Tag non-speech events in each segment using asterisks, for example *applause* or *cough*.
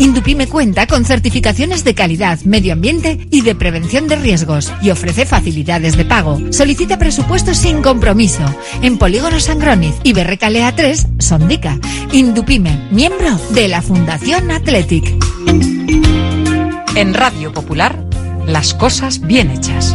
Indupime cuenta con certificaciones de calidad, medio ambiente y de prevención de riesgos y ofrece facilidades de pago. Solicita presupuestos sin compromiso en Polígono Sangroniz y Berrecalea 3, Sondica. Indupime, miembro de la Fundación Athletic. En Radio Popular, las cosas bien hechas.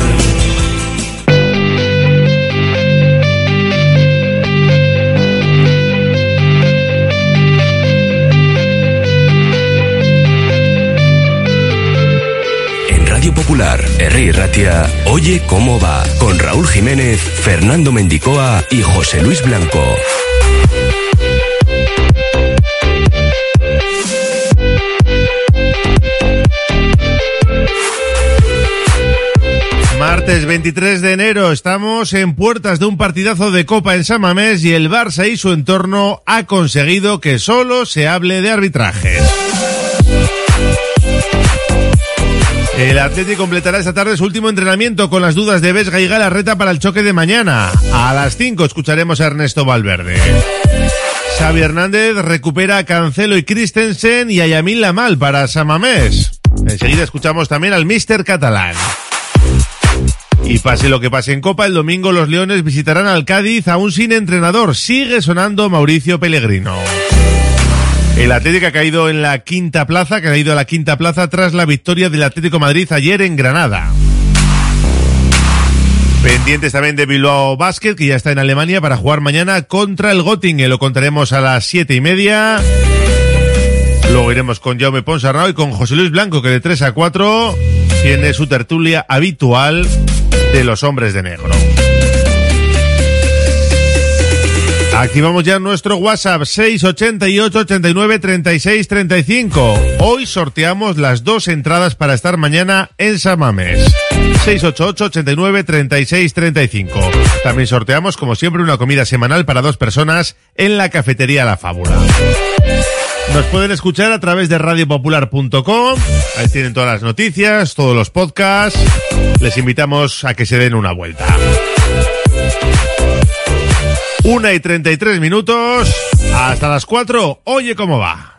Popular, R. Ratia, Oye cómo va, con Raúl Jiménez, Fernando Mendicoa y José Luis Blanco. Martes 23 de enero estamos en puertas de un partidazo de Copa en San Mamés y el Barça y su entorno ha conseguido que solo se hable de arbitrajes. El Atlético completará esta tarde su último entrenamiento con las dudas de Vesga y Galarreta para el choque de mañana. A las 5 escucharemos a Ernesto Valverde. Xavi Hernández recupera a Cancelo y Christensen y a Yamil Lamal para Samamés. Enseguida escuchamos también al Mister Catalán. Y pase lo que pase en Copa, el domingo los Leones visitarán al Cádiz aún sin entrenador. Sigue sonando Mauricio Pellegrino. El Atlético ha caído en la quinta plaza, que ha caído a la quinta plaza tras la victoria del Atlético Madrid ayer en Granada. Pendientes también de Bilbao Basket, que ya está en Alemania para jugar mañana contra el Göttingen. Lo contaremos a las siete y media. Luego iremos con Jaume Ponsarnau y con José Luis Blanco, que de 3 a 4 tiene su tertulia habitual de los hombres de negro. Activamos ya nuestro WhatsApp 688 89 36 35. Hoy sorteamos las dos entradas para estar mañana en Samames. 688 89 36 35. También sorteamos, como siempre, una comida semanal para dos personas en la cafetería La Fábula. Nos pueden escuchar a través de radiopopular.com. Ahí tienen todas las noticias, todos los podcasts. Les invitamos a que se den una vuelta. Una y treinta y tres minutos. Hasta las cuatro. Oye cómo va.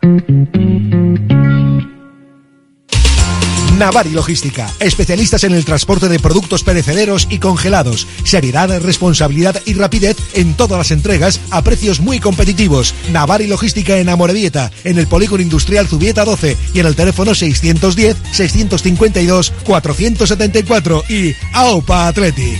Navari Logística, especialistas en el transporte de productos perecederos y congelados. Seriedad, responsabilidad y rapidez en todas las entregas a precios muy competitivos. Navari Logística en Amorebieta, en el Polígono Industrial Zubieta 12 y en el teléfono 610-652-474 y AOPA Athletic.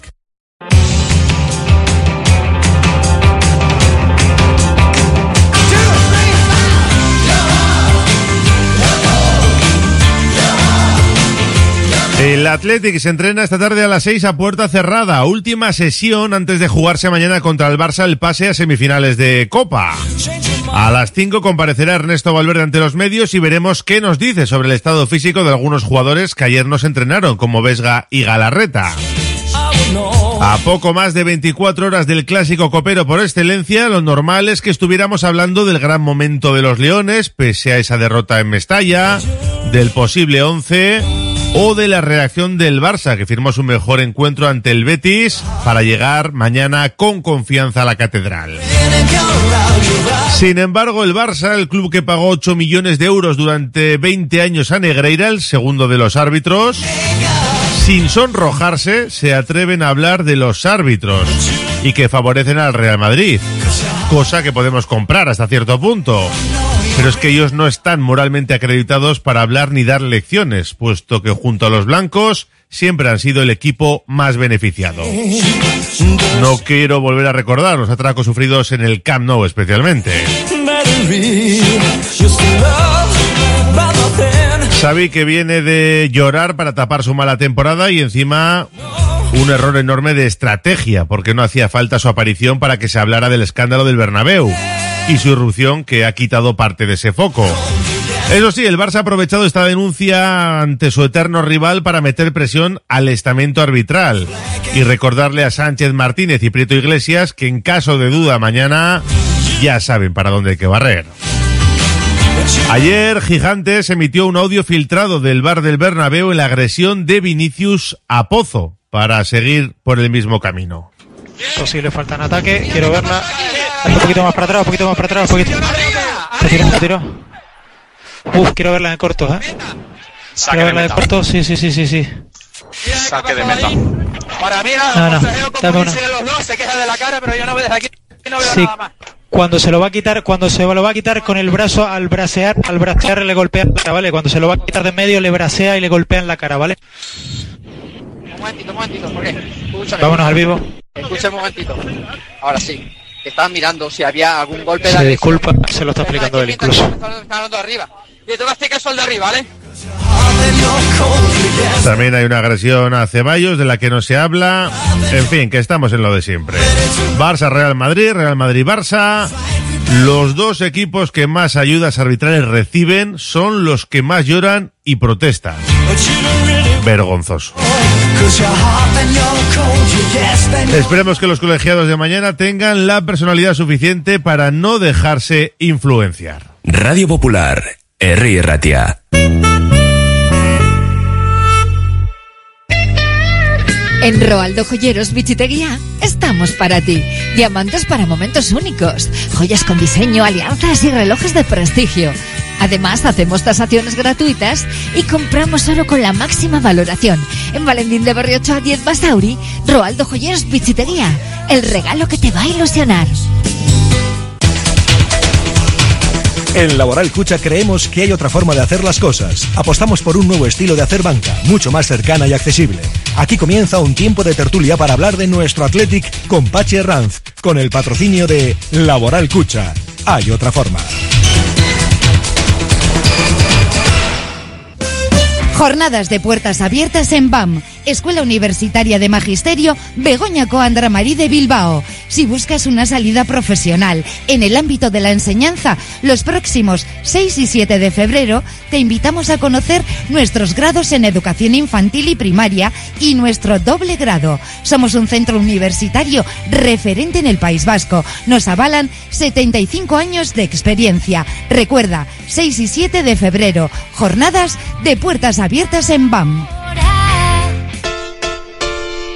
El Athletic se entrena esta tarde a las 6 a puerta cerrada. Última sesión antes de jugarse mañana contra el Barça el pase a semifinales de Copa. A las 5 comparecerá Ernesto Valverde ante los medios y veremos qué nos dice sobre el estado físico de algunos jugadores que ayer nos entrenaron, como Vesga y Galarreta. A poco más de 24 horas del clásico copero por excelencia, lo normal es que estuviéramos hablando del gran momento de los Leones, pese a esa derrota en Mestalla, del posible 11 o de la reacción del Barça, que firmó su mejor encuentro ante el Betis para llegar mañana con confianza a la catedral. Sin embargo, el Barça, el club que pagó 8 millones de euros durante 20 años a Negreira, el segundo de los árbitros, sin sonrojarse, se atreven a hablar de los árbitros y que favorecen al Real Madrid, cosa que podemos comprar hasta cierto punto. Pero es que ellos no están moralmente acreditados para hablar ni dar lecciones, puesto que junto a los blancos siempre han sido el equipo más beneficiado. No quiero volver a recordar los atracos sufridos en el Camp Nou especialmente. Xavi que viene de llorar para tapar su mala temporada y encima un error enorme de estrategia, porque no hacía falta su aparición para que se hablara del escándalo del Bernabéu y su irrupción que ha quitado parte de ese foco. Eso sí, el Barça ha aprovechado esta denuncia ante su eterno rival para meter presión al estamento arbitral y recordarle a Sánchez Martínez y Prieto Iglesias que en caso de duda mañana ya saben para dónde hay que barrer. Ayer Gigantes emitió un audio filtrado del bar del Bernabéu en la agresión de Vinicius a Pozo para seguir por el mismo camino. Posible falta en ataque, quiero verla. Un poquito más para atrás, un poquito más para atrás, un poquito. Se tiró, se tiró. Uf, quiero verla en corto, ¿eh? Saque Quiero de verla en corto, sí, sí, sí, sí, sí. Saque de meta. Para mí, No, no, dame una. dicen los dos, se queja de la cara, pero yo no veo desde aquí, no veo Sí. nada más. Cuando se lo va a quitar, cuando se lo va a quitar con el brazo al bracear, al bracear le golpea la cara, ¿vale? Cuando se lo va a quitar de medio le bracea y le golpea en la cara, ¿vale? Un momentito, un momentito, ¿por qué? Vámonos al vivo. Escucha un momentito. Ahora sí. Te estaban mirando si había algún golpe de Se disculpa, se lo está explicando él incluso. También hay una agresión a Ceballos de la que no se habla. En fin, que estamos en lo de siempre. Barça, Real Madrid, Real Madrid, Barça. Los dos equipos que más ayudas arbitrales reciben son los que más lloran y protestan. Vergonzoso. Esperemos que los colegiados de mañana tengan la personalidad suficiente para no dejarse influenciar. Radio Popular, Herri Ratia. En Roaldo Joyeros Bichiteguía estamos para ti. Diamantes para momentos únicos, joyas con diseño, alianzas y relojes de prestigio. Además, hacemos tasaciones gratuitas y compramos oro con la máxima valoración. En Valentín de Berriocho a 10 Basauri, Roaldo Joyeros Bichiteguía. El regalo que te va a ilusionar. En Laboral Cucha creemos que hay otra forma de hacer las cosas. Apostamos por un nuevo estilo de hacer banca, mucho más cercana y accesible. Aquí comienza un tiempo de tertulia para hablar de nuestro Athletic con Pachi Herranz, con el patrocinio de Laboral Cucha. Hay otra forma. Jornadas de puertas abiertas en BAM, Escuela Universitaria de Magisterio Begoña Coandra Marí de Bilbao. Si buscas una salida profesional en el ámbito de la enseñanza. Los próximos 6 y 7 de febrero te invitamos a conocer nuestros grados en educación infantil y primaria y nuestro doble grado. Somos un centro universitario referente en el País Vasco. Nos avalan 75 años de experiencia. Recuerda, 6 y 7 de febrero, jornadas de puertas abiertas en BAM.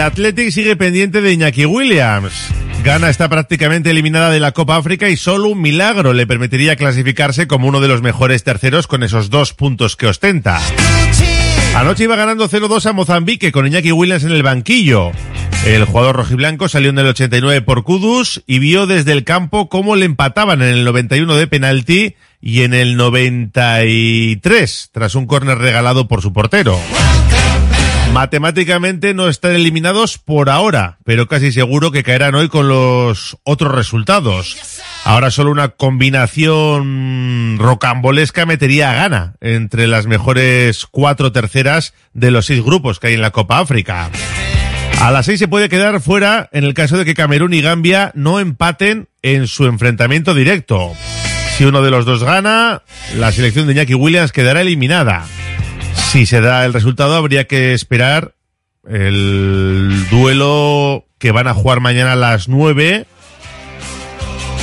El Athletic sigue pendiente de Iñaki Williams. Ghana está prácticamente eliminada de la Copa África y solo un milagro le permitiría clasificarse como uno de los mejores terceros con esos dos puntos que ostenta. Anoche iba ganando 0-2 a Mozambique con Iñaki Williams en el banquillo. El jugador rojiblanco salió en el 89 por Kudus y vio desde el campo cómo le empataban en el 91 de penalti y en el 93 tras un córner regalado por su portero. Matemáticamente no están eliminados por ahora, pero casi seguro que caerán hoy con los otros resultados. Ahora solo una combinación rocambolesca metería a Ghana entre las mejores cuatro terceras de los seis grupos que hay en la Copa África. A las seis se puede quedar fuera en el caso de que Camerún y Gambia no empaten en su enfrentamiento directo. Si uno de los dos gana, la selección de Iñaki Williams quedará eliminada. Si se da el resultado, habría que esperar el duelo que van a jugar mañana a las 9.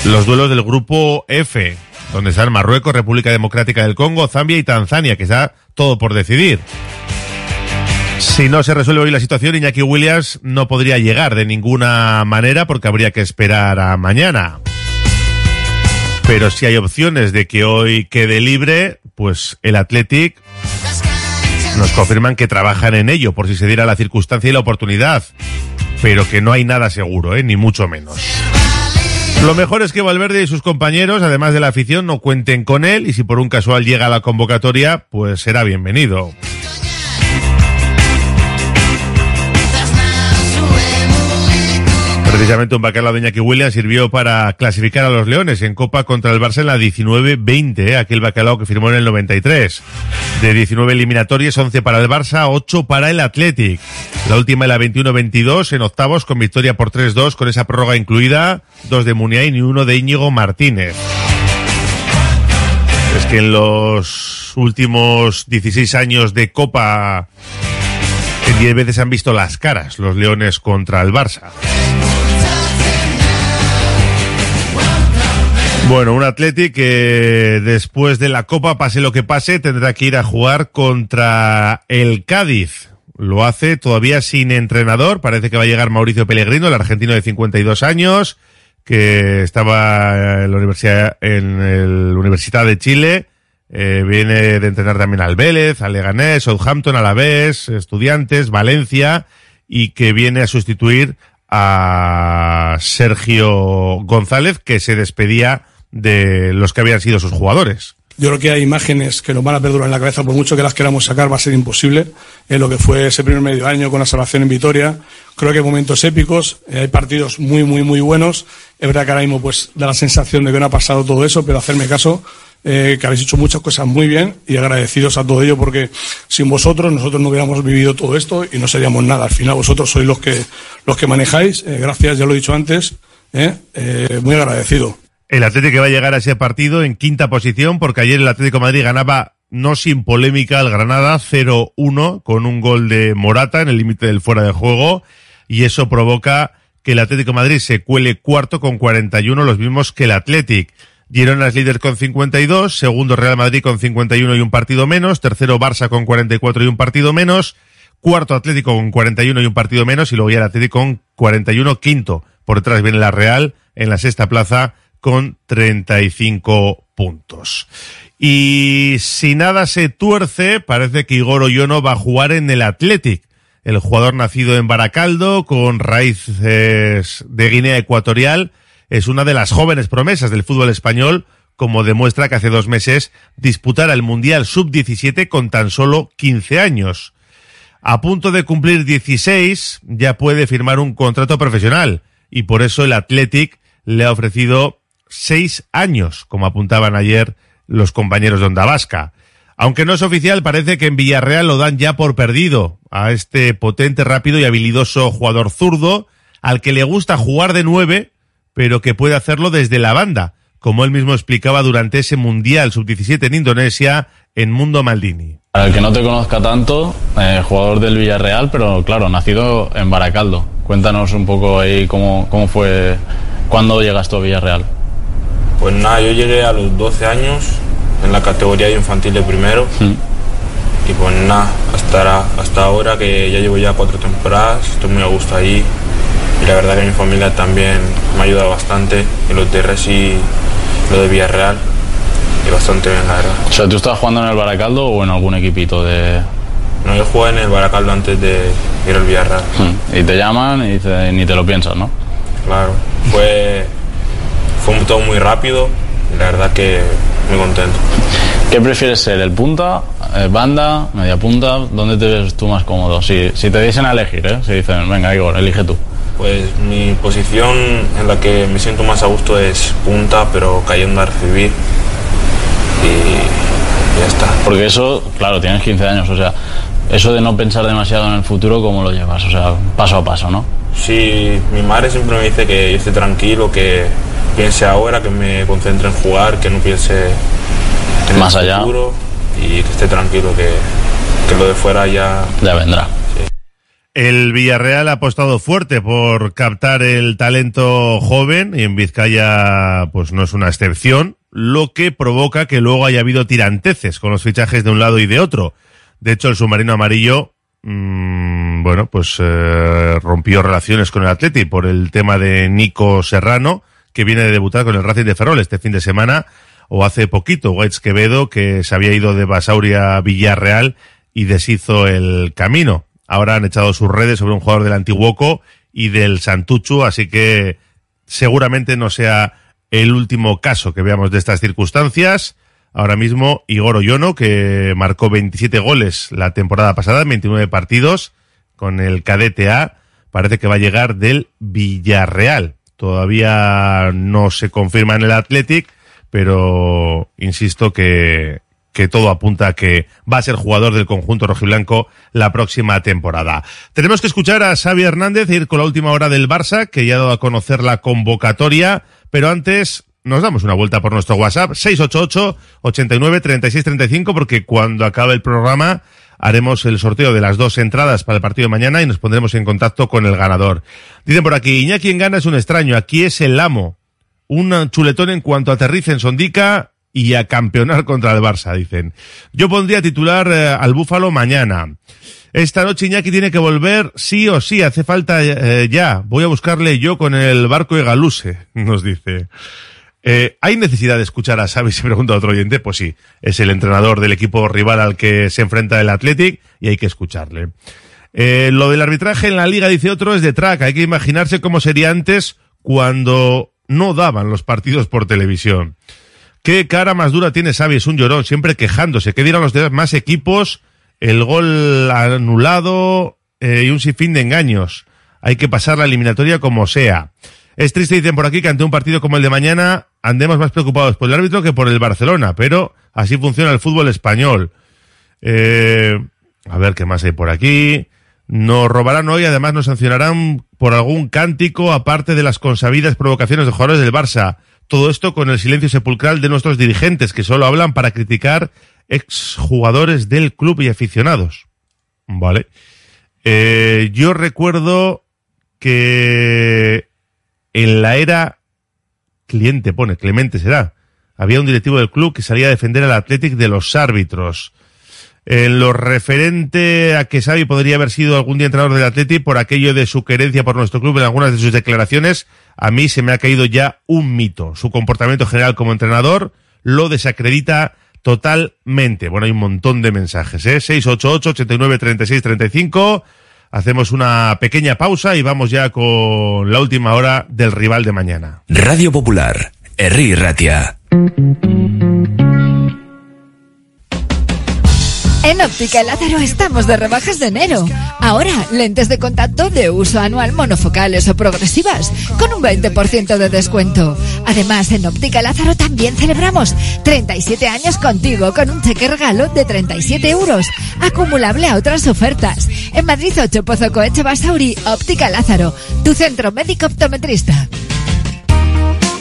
Los duelos del grupo F, donde están Marruecos, República Democrática del Congo, Zambia y Tanzania, que está todo por decidir. Si no se resuelve hoy la situación, Iñaki Williams no podría llegar de ninguna manera porque habría que esperar a mañana. Pero si hay opciones de que hoy quede libre, pues el Athletic nos confirman que trabajan en ello por si se diera la circunstancia y la oportunidad, pero que no hay nada seguro, ¿eh? ni mucho menos. Lo mejor es que Valverde y sus compañeros, además de la afición, no cuenten con él y si por un casual llega a la convocatoria, pues será bienvenido. Precisamente un bacalao de Iñaki Williams sirvió para clasificar a los Leones en Copa contra el Barça en la 19-20, ¿eh? aquel bacalao que firmó en el 93. De 19 eliminatorias, 11 para el Barça, 8 para el Athletic. La última en la 21-22 en octavos con victoria por 3-2 con esa prórroga incluida, dos de Muniain y uno de Íñigo Martínez. Es que en los últimos 16 años de Copa, en 10 veces han visto las caras los Leones contra el Barça. Bueno, un Athletic que después de la Copa, pase lo que pase, tendrá que ir a jugar contra el Cádiz. Lo hace todavía sin entrenador. Parece que va a llegar Mauricio Pellegrino, el argentino de 52 años, que estaba en la Universidad, en la Universidad de Chile. Eh, viene de entrenar también al Vélez, al Leganés, Southampton, Alavés, Estudiantes, Valencia, y que viene a sustituir a Sergio González, que se despedía de los que habían sido sus jugadores. Yo creo que hay imágenes que nos van a perdurar en la cabeza, por mucho que las queramos sacar, va a ser imposible. En lo que fue ese primer medio año con la salvación en Vitoria, creo que hay momentos épicos, eh, hay partidos muy, muy, muy buenos. Es verdad que ahora mismo pues da la sensación de que no ha pasado todo eso, pero hacerme caso, eh, que habéis hecho muchas cosas muy bien y agradecidos a todo ello porque sin vosotros nosotros no hubiéramos vivido todo esto y no seríamos nada. Al final vosotros sois los que, los que manejáis. Eh, gracias, ya lo he dicho antes. muy agradecido. El Atlético va a llegar a ese partido en quinta posición porque ayer el Atlético Madrid ganaba no sin polémica al Granada 0-1 con un gol de Morata en el límite del fuera de juego y eso provoca que el Atlético Madrid se cuele cuarto con 41, los mismos que el Atlético. Girona es líder con 52, segundo Real Madrid con 51 y un partido menos, tercero Barça con 44 y un partido menos, cuarto Atlético con 41 y un partido menos y luego ya el Atlético con 41, quinto. Por detrás viene la Real en la sexta plaza con 35 puntos. Y si nada se tuerce, parece que Igor Oyono va a jugar en el Athletic. el jugador nacido en Baracaldo, con raíces de Guinea Ecuatorial, es una de las jóvenes promesas del fútbol español, como demuestra que hace dos meses disputara el Mundial Sub-17 con tan solo 15 años. A punto de cumplir 16, ya puede firmar un contrato profesional, y por eso el Athletic le ha ofrecido seis años, como apuntaban ayer los compañeros de Onda Vasca. Aunque no es oficial, parece que en Villarreal lo dan ya por perdido a este potente, rápido y habilidoso jugador zurdo, al que le gusta jugar de nueve, pero que puede hacerlo desde la banda, como él mismo explicaba durante ese Mundial Sub-17 en Indonesia en Mundo Maldini. Para el que no te conozca tanto, eh, jugador del Villarreal, pero claro, nacido en Baracaldo. Cuéntanos un poco ahí cómo, cómo fue, cuándo llegaste a Villarreal. Pues nada, yo llegué a los 12 años en la categoría de infantil de primero. Y pues nada, hasta, hasta ahora que ya llevo ya cuatro temporadas, estoy muy a gusto ahí. Y la verdad que mi familia también me ha ayudado bastante. Y los de Resi y lo de Villarreal. Y bastante bien, la verdad. O sea, ¿tú estabas jugando en el Baracaldo o en algún equipito de...? No, yo jugué en el Baracaldo antes de ir al Villarreal. Y te llaman y dices, ni te lo piensas, ¿no? Claro, fue, fue todo muy rápido y la verdad que muy contento. ¿Qué prefieres ser, el punta, eh, banda, media punta? ¿Dónde te ves tú más cómodo? Si, si te diesen a elegir, ¿eh? Si dicen, venga Igor, elige tú. Pues mi posición en la que me siento más a gusto es punta, pero cayendo a recibir. Y ya está. Porque eso, claro, tienes 15 años, o sea, eso de no pensar demasiado en el futuro, ¿cómo lo llevas? O sea, paso a paso, ¿no? Sí, mi madre siempre me dice que yo esté tranquilo, que piense ahora, que me concentre en jugar, que no piense en Más el allá. futuro y que esté tranquilo, que, que lo de fuera ya... Ya vendrá. El Villarreal ha apostado fuerte por captar el talento joven y en Vizcaya pues no es una excepción, lo que provoca que luego haya habido tiranteces con los fichajes de un lado y de otro. De hecho, el submarino amarillo, mmm, bueno, pues eh, rompió relaciones con el Atleti por el tema de Nico Serrano, que viene de debutar con el Racing de Ferrol este fin de semana, o hace poquito, Whites Quevedo, que se había ido de Basauria a Villarreal y deshizo el camino. Ahora han echado sus redes sobre un jugador del Antiguoco y del Santuchu, así que seguramente no sea el último caso que veamos de estas circunstancias. Ahora mismo Igor Oyono, que marcó 27 goles la temporada pasada en 29 partidos con el cadete A, parece que va a llegar del Villarreal. Todavía no se confirma en el Athletic, pero insisto que, que todo apunta a que va a ser jugador del conjunto rojiblanco la próxima temporada. Tenemos que escuchar a Xavi Hernández e ir con la última hora del Barça, que ya ha dado a conocer la convocatoria, pero antes nos damos una vuelta por nuestro WhatsApp, 688 89 36 35, porque cuando acabe el programa haremos el sorteo de las dos entradas para el partido de mañana y nos pondremos en contacto con el ganador. Dicen por aquí, Iñaki en gana es un extraño, aquí es el amo. Un chuletón en cuanto aterrice en Sondica y a campeonar contra el Barça, dicen. Yo pondría titular eh, al Búfalo mañana. Esta noche Iñaki tiene que volver sí o sí, hace falta eh, ya. Voy a buscarle yo con el barco de Galuse, *laughs* nos dice. Eh, ¿Hay necesidad de escuchar a Xavi? *laughs* Se pregunta otro oyente. Pues sí, es el entrenador del equipo rival al que se enfrenta el Athletic y hay que escucharle. Eh, lo del arbitraje en la liga, dice otro, es de track. Hay que imaginarse cómo sería antes cuando no daban los partidos por televisión. Qué cara más dura tiene Xavi, es un llorón, siempre quejándose. ¿Qué dirán los demás equipos? El gol anulado eh, y un sinfín de engaños. Hay que pasar la eliminatoria como sea. Es triste, dicen por aquí, que ante un partido como el de mañana andemos más preocupados por el árbitro que por el Barcelona, pero así funciona el fútbol español. Eh, a ver qué más hay por aquí. Nos robarán hoy, además nos sancionarán por algún cántico, aparte de las consabidas provocaciones de jugadores del Barça. Todo esto con el silencio sepulcral de nuestros dirigentes, que solo hablan para criticar exjugadores del club y aficionados. Vale. Eh, yo recuerdo que en la era cliente pone, Clemente será, había un directivo del club que salía a defender al Athletic de los árbitros. En lo referente a que Xavi podría haber sido algún día entrenador del Athletic por aquello de su querencia por nuestro club en algunas de sus declaraciones, a mí se me ha caído ya un mito. Su comportamiento general como entrenador lo desacredita totalmente. Bueno, hay un montón de mensajes, ¿eh? 688 89 36 35. Hacemos una pequeña pausa y vamos ya con la última hora del rival de mañana. Radio Popular, Herri Ratia. En Óptica Lázaro estamos de rebajas de enero. Ahora, lentes de contacto de uso anual monofocales o progresivas, con un 20% de descuento. Además, en Óptica Lázaro también celebramos 37 años contigo con un cheque regalo de 37 euros, acumulable a otras ofertas. En Madrid 8 Pozo Coeche Basauri, Óptica Lázaro, tu centro médico optometrista.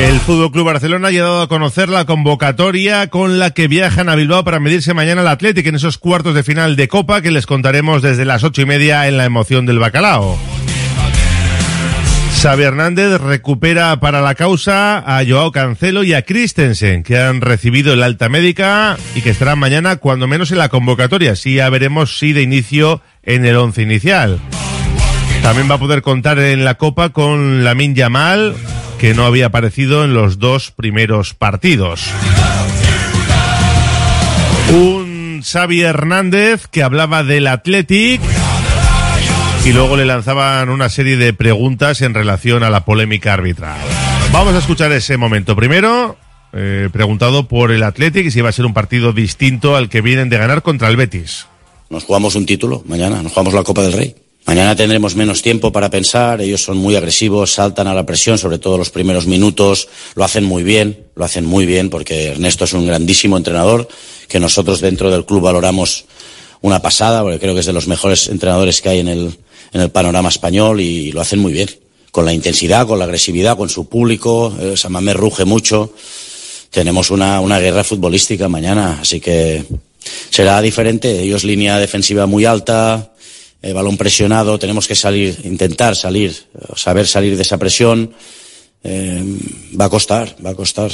El Fútbol Club Barcelona ha dado a conocer la convocatoria con la que viajan a Bilbao para medirse mañana al Athletic en esos cuartos de final de Copa que les contaremos desde las ocho y media en la emoción del bacalao. Xavi Hernández recupera para la causa a Joao Cancelo y a Christensen, que han recibido el alta médica y que estarán mañana cuando menos en la convocatoria. Sí, ya veremos si de inicio en el once inicial. También va a poder contar en la Copa con Lamin Yamal, que no había aparecido en los dos primeros partidos. Un Xavi Hernández que hablaba del Athletic y luego le lanzaban una serie de preguntas en relación a la polémica arbitral. Vamos a escuchar ese momento. Primero, eh, preguntado por el Athletic si iba a ser un partido distinto al que vienen de ganar contra el Betis. Nos jugamos un título mañana, nos jugamos la Copa del Rey. Mañana tendremos menos tiempo para pensar, ellos son muy agresivos, saltan a la presión, sobre todo los primeros minutos, lo hacen muy bien, lo hacen muy bien porque Ernesto es un grandísimo entrenador que nosotros dentro del club valoramos una pasada, porque creo que es de los mejores entrenadores que hay en el, en el panorama español y lo hacen muy bien, con la intensidad, con la agresividad, con su público, eh, Samamé ruge mucho, tenemos una, una guerra futbolística mañana, así que será diferente, ellos línea defensiva muy alta, eh, balón presionado, tenemos que salir, intentar salir, saber salir de esa presión. Eh, va a costar, va a costar.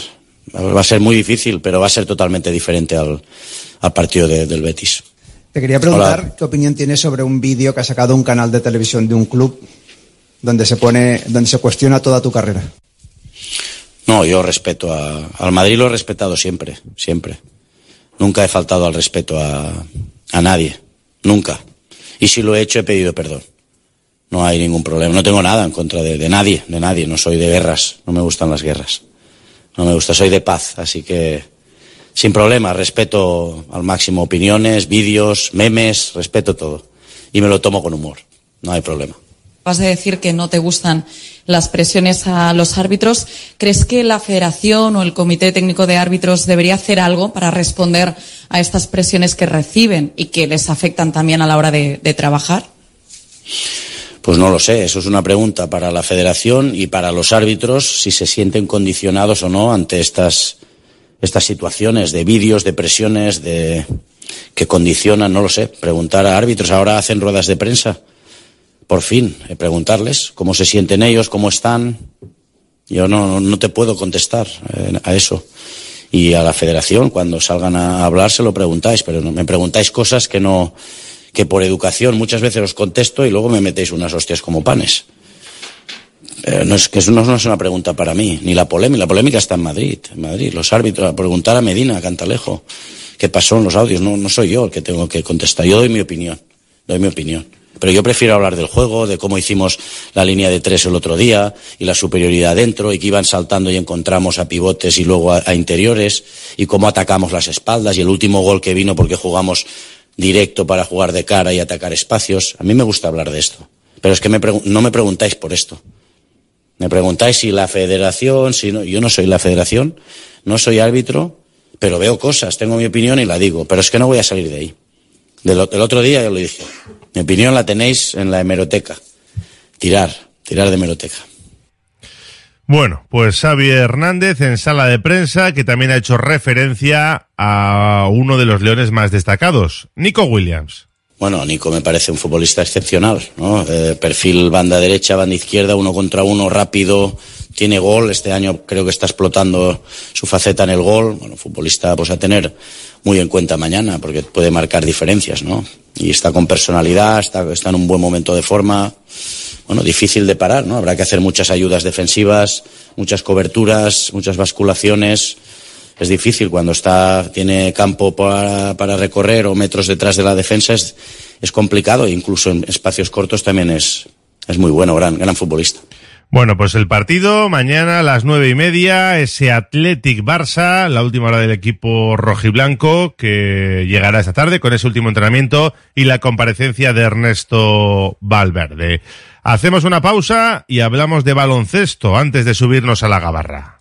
Va a ser muy difícil, pero va a ser totalmente diferente al, al partido de- del Betis. Te quería preguntar qué opinión tienes sobre un vídeo que ha sacado un canal de televisión de un club donde se pone, donde se cuestiona toda tu carrera. No, yo respeto a, al Madrid lo he respetado siempre, siempre. Nunca he faltado al respeto a, a nadie, nunca. Y si lo he hecho he pedido perdón. No hay ningún problema. No tengo nada en contra de, de nadie, de nadie. No soy de guerras. No me gustan las guerras. No me gusta. Soy de paz. Así que sin problema. Respeto al máximo opiniones, vídeos, memes. Respeto todo. Y me lo tomo con humor. No hay problema. Vas de decir que no te gustan las presiones a los árbitros. ¿Crees que la Federación o el Comité Técnico de Árbitros debería hacer algo para responder a estas presiones que reciben y que les afectan también a la hora de, de trabajar? Pues no lo sé, eso es una pregunta para la federación y para los árbitros si se sienten condicionados o no ante estas, estas situaciones de vídeos, de presiones, de que condicionan, no lo sé, preguntar a árbitros. Ahora hacen ruedas de prensa, por fin, eh, preguntarles cómo se sienten ellos, cómo están. Yo no, no te puedo contestar eh, a eso. Y a la federación, cuando salgan a hablar, se lo preguntáis, pero me preguntáis cosas que no, que por educación muchas veces os contesto y luego me metéis unas hostias como panes. Eh, no es que eso no, no es una pregunta para mí, ni la polémica. La polémica está en Madrid, en Madrid. Los árbitros, a preguntar a Medina, a Cantalejo, qué pasó en los audios. No, no soy yo el que tengo que contestar. Yo doy mi opinión, doy mi opinión. Pero yo prefiero hablar del juego, de cómo hicimos la línea de tres el otro día y la superioridad dentro y que iban saltando y encontramos a pivotes y luego a, interiores y cómo atacamos las espaldas y el último gol que vino porque jugamos directo para jugar de cara y atacar espacios. A mí me gusta hablar de esto. Pero es que me no me preguntáis por esto. Me preguntáis si la federación, si no, yo no soy la federación, no soy árbitro, pero veo cosas, tengo mi opinión y la digo, pero es que no voy a salir de ahí. Del, del otro día ya lo dije. Mi opinión la tenéis en la hemeroteca. Tirar, tirar de hemeroteca. Bueno, pues Xavi Hernández en sala de prensa que también ha hecho referencia a uno de los leones más destacados, Nico Williams. Bueno, Nico me parece un futbolista excepcional, ¿no? Eh, perfil banda derecha, banda izquierda, uno contra uno, rápido, tiene gol. Este año creo que está explotando su faceta en el gol. Bueno, futbolista pues a tener muy en cuenta mañana porque puede marcar diferencias, ¿no? Y está con personalidad, está, está en un buen momento de forma. Bueno, difícil de parar, ¿no? Habrá que hacer muchas ayudas defensivas, muchas coberturas, muchas basculaciones. Es difícil cuando está, tiene campo para, para recorrer o metros detrás de la defensa, es, es complicado incluso en espacios cortos también es, es muy bueno, gran, gran futbolista. Bueno, pues el partido mañana a las nueve y media, ese Athletic Barça, la última hora del equipo rojiblanco que llegará esta tarde con ese último entrenamiento y la comparecencia de Ernesto Valverde. Hacemos una pausa y hablamos de baloncesto antes de subirnos a la gabarra.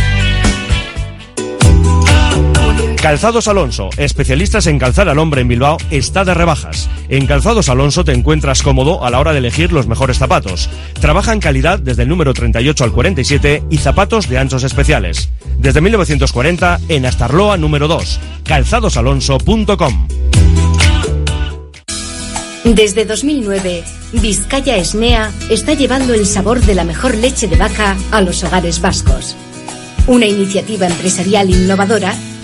Calzados Alonso, especialistas en calzar al hombre en Bilbao, está de rebajas. En Calzados Alonso te encuentras cómodo a la hora de elegir los mejores zapatos. Trabaja en calidad desde el número 38 al 47 y zapatos de anchos especiales. Desde 1940 en Astarloa número 2. calzadosalonso.com. Desde 2009, Vizcaya Esnea está llevando el sabor de la mejor leche de vaca a los hogares vascos. Una iniciativa empresarial innovadora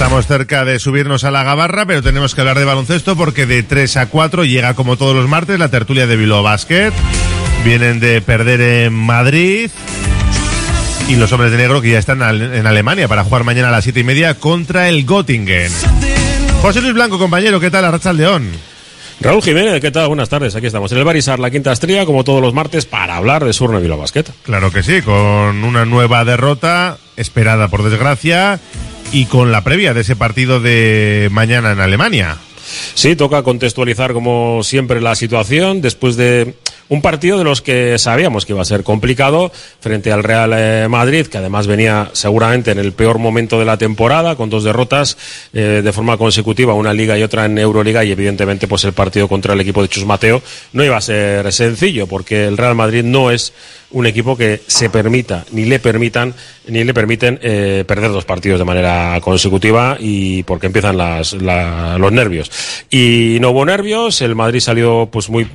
Estamos cerca de subirnos a la gabarra, pero tenemos que hablar de baloncesto porque de 3 a 4 llega como todos los martes la tertulia de Bilbao Basket. Vienen de perder en Madrid y los hombres de negro que ya están en Alemania para jugar mañana a las 7 y media contra el Göttingen. José Luis Blanco, compañero, ¿qué tal? Arracha León. Raúl Jiménez, ¿qué tal? Buenas tardes. Aquí estamos en el Barisar, la Quinta Estrella, como todos los martes, para hablar de Surne Vila Basket. Claro que sí, con una nueva derrota, esperada por desgracia, y con la previa de ese partido de mañana en Alemania. Sí, toca contextualizar como siempre la situación después de un partido de los que sabíamos que iba a ser complicado frente al Real eh, Madrid, que además venía seguramente en el peor momento de la temporada, con dos derrotas eh, de forma consecutiva, una liga y otra en Euroliga, y evidentemente pues el partido contra el equipo de Chus Mateo no iba a ser sencillo, porque el Real Madrid no es un equipo que se permita, ni le permitan, ni le permiten eh, perder dos partidos de manera consecutiva y porque empiezan las, la- los nervios. Y no hubo nervios, el Madrid salió pues muy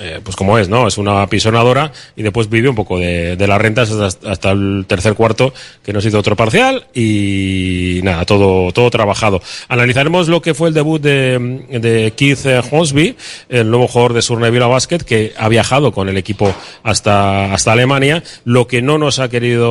eh, pues como es, ¿no? Es una pisonadora y después vive un poco de, las rentas hasta, el tercer cuarto, que nos hizo otro parcial y nada, todo, todo trabajado. Analizaremos lo que fue el debut de, de Keith eh, Hornsby, el nuevo jugador de Surneville Basket, que ha viajado con el equipo hasta, hasta Alemania. Lo que no nos ha querido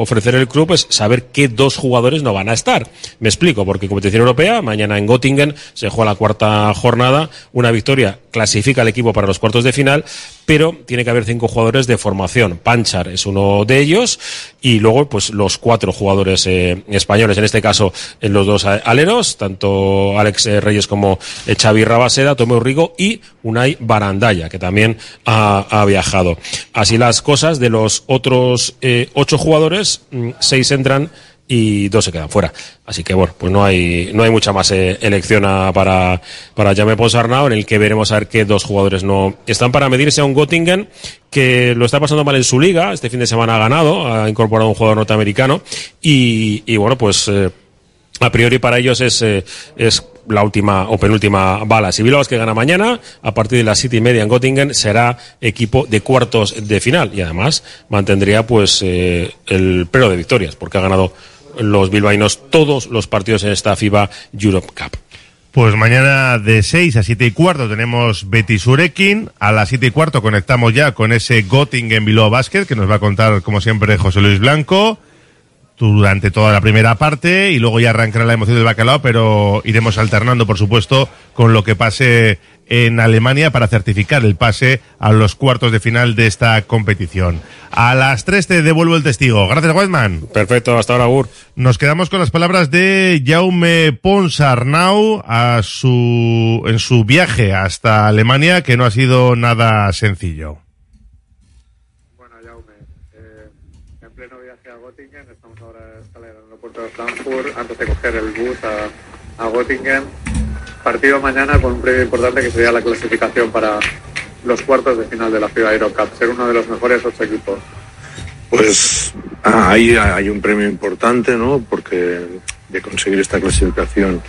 ofrecer el club es saber qué dos jugadores no van a estar. Me explico, porque competición europea, mañana en Göttingen se juega la cuarta jornada, una victoria clasifica al equipo para los cuartos de final, pero tiene que haber cinco jugadores de formación. Panchar es uno de ellos y luego pues los cuatro jugadores eh, españoles, en este caso en los dos aleros, tanto Alex eh, Reyes como eh, Xavi Rabaseda, Tomeu Rigo y Unai Barandaya, que también ha, ha viajado. Así las cosas, de los otros eh, ocho jugadores, mm, seis entran y dos se quedan fuera. Así que bueno, pues no hay, no hay mucha más eh, elección a- para, para Jaume Ponsarnau, en el que veremos a ver qué dos jugadores no están para medirse a un Göttingen que lo está pasando mal en su liga. Este fin de semana ha ganado, ha incorporado un jugador norteamericano y, y bueno, pues eh, a priori para ellos es, eh, es la última o penúltima bala. Si Bilbao que gana mañana, a partir de las siete y media en Göttingen, será equipo de cuartos de final y además mantendría pues eh, el pero de victorias, porque ha ganado los bilbaínos todos los partidos en esta FIBA Europe Cup. Pues mañana de 6 a 7 y cuarto tenemos Betis Urekin. A las 7 y cuarto conectamos ya con ese Göttingen Bilbao Basket que nos va a contar, como siempre, José Luis Blanco durante toda la primera parte y luego ya arrancará la emoción del bacalao, pero iremos alternando, por supuesto, con lo que pase en Alemania para certificar el pase a los cuartos de final de esta competición. A las 3 te devuelvo el testigo. Gracias, Weidman. Perfecto, hasta ahora, Gur. Nos quedamos con las palabras de Jaume Ponsarnau a su, en su viaje hasta Alemania, que no ha sido nada sencillo. en pleno viaje a Göttingen, estamos ahora en el aeropuerto de Frankfurt, antes de coger el bus a, a Göttingen. Partido mañana con un premio importante que sería la clasificación para los cuartos de final de la FIBA Eurocup, ser uno de los mejores ocho equipos. Pues ah, ahí hay un premio importante, ¿no? Porque de conseguir esta clasificación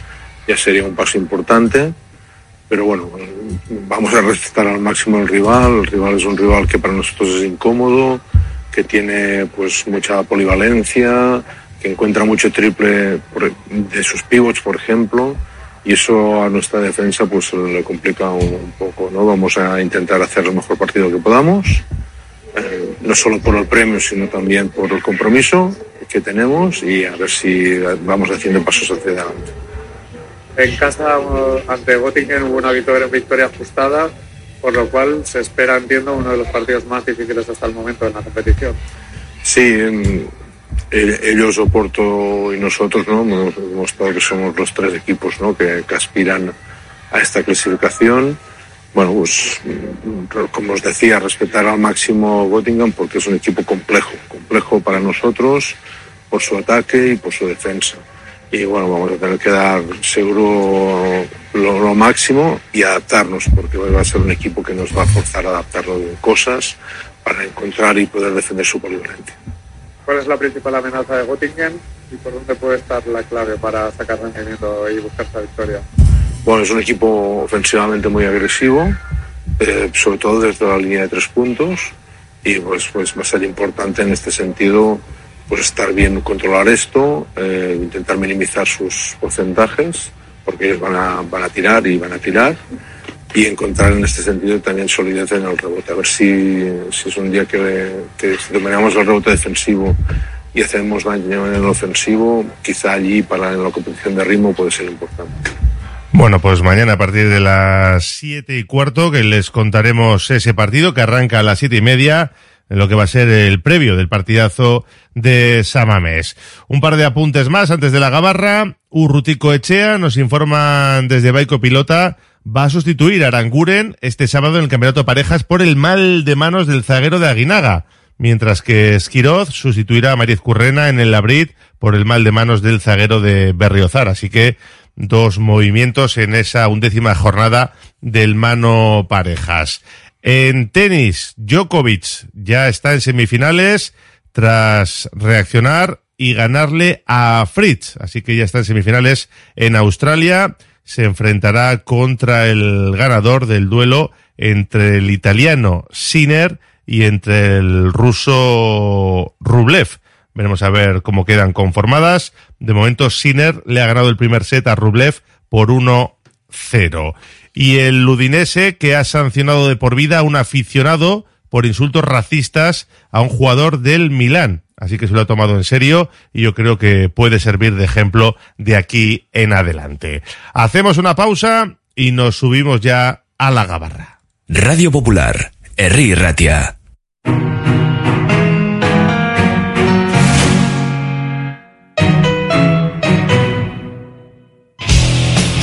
ya sería un paso importante. Pero bueno, vamos a respetar al máximo al rival. El rival es un rival que para nosotros es incómodo, que tiene pues mucha polivalencia, que encuentra mucho triple de sus pivots, por ejemplo. Y eso a nuestra defensa pues le complica un poco, ¿no? Vamos a intentar hacer el mejor partido que podamos eh, no solo por el premio, sino también por el compromiso que tenemos y a ver si vamos haciendo pasos hacia adelante. En casa eh, ante Göttingen hubo una victoria, victoria ajustada, por lo cual se espera, entiendo, uno de los partidos más difíciles hasta el momento en la competición. Sí, en- ellos, Oporto y nosotros, ¿no? Hemos demostrado que somos los tres equipos, ¿no? Que, que aspiran a esta clasificación. Bueno, pues mm, como os decía, respetar al máximo Göttingen porque es un equipo complejo, complejo para nosotros por su ataque y por su defensa. Y bueno, vamos a tener que dar seguro lo, lo máximo y adaptarnos porque va a ser un equipo que nos va a forzar a adaptarnos en cosas para encontrar y poder defender su polivalencia. ¿Cuál es la principal amenaza de Göttingen y por dónde puede estar la clave para sacar rendimiento y buscar esta victoria? Bueno, es un equipo ofensivamente muy agresivo, eh, sobre todo desde la línea de tres puntos, y pues, pues va a ser importante en este sentido pues estar bien, controlar esto, eh, intentar minimizar sus porcentajes, porque ellos van a, van a tirar y van a tirar, y encontrar en este sentido también solidez en el rebote. A ver si, si es un día que, que si dominamos el rebote defensivo y hacemos daño en el ofensivo, quizá allí para la competición de ritmo puede ser importante. Bueno, pues mañana a partir de las siete y cuarto que les contaremos ese partido que arranca a las siete y media en lo que va a ser el previo del partidazo de Samamés. Un par de apuntes más antes de la gabarra. Urrutico Echea nos informan desde Baico Pilota va a sustituir a Aranguren este sábado en el Campeonato de Parejas por el mal de manos del zaguero de Aguinaga, mientras que Esquiroz sustituirá a Mariz Currena en el Labrit por el mal de manos del zaguero de Berriozar. Así que dos movimientos en esa undécima jornada del mano parejas. En tenis, Djokovic ya está en semifinales tras reaccionar y ganarle a Fritz. Así que ya está en semifinales en Australia. Se enfrentará contra el ganador del duelo entre el italiano Sinner y entre el ruso Rublev. Veremos a ver cómo quedan conformadas. De momento, Sinner le ha ganado el primer set a Rublev por 1-0. Y el Ludinese, que ha sancionado de por vida a un aficionado por insultos racistas a un jugador del Milán. Así que se lo ha tomado en serio y yo creo que puede servir de ejemplo de aquí en adelante. Hacemos una pausa y nos subimos ya a la gabarra. Radio Popular, Herri Ratia.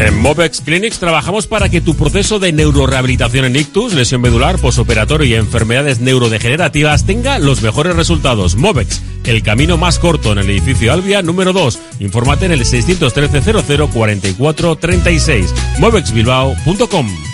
En Movex Clinics trabajamos para que tu proceso de neurorehabilitación en ictus, lesión medular, posoperatorio y enfermedades neurodegenerativas tenga los mejores resultados. Movex, el camino más corto en el edificio Albia número 2. Infórmate en el 613 00 44 36. movexbilbao.com.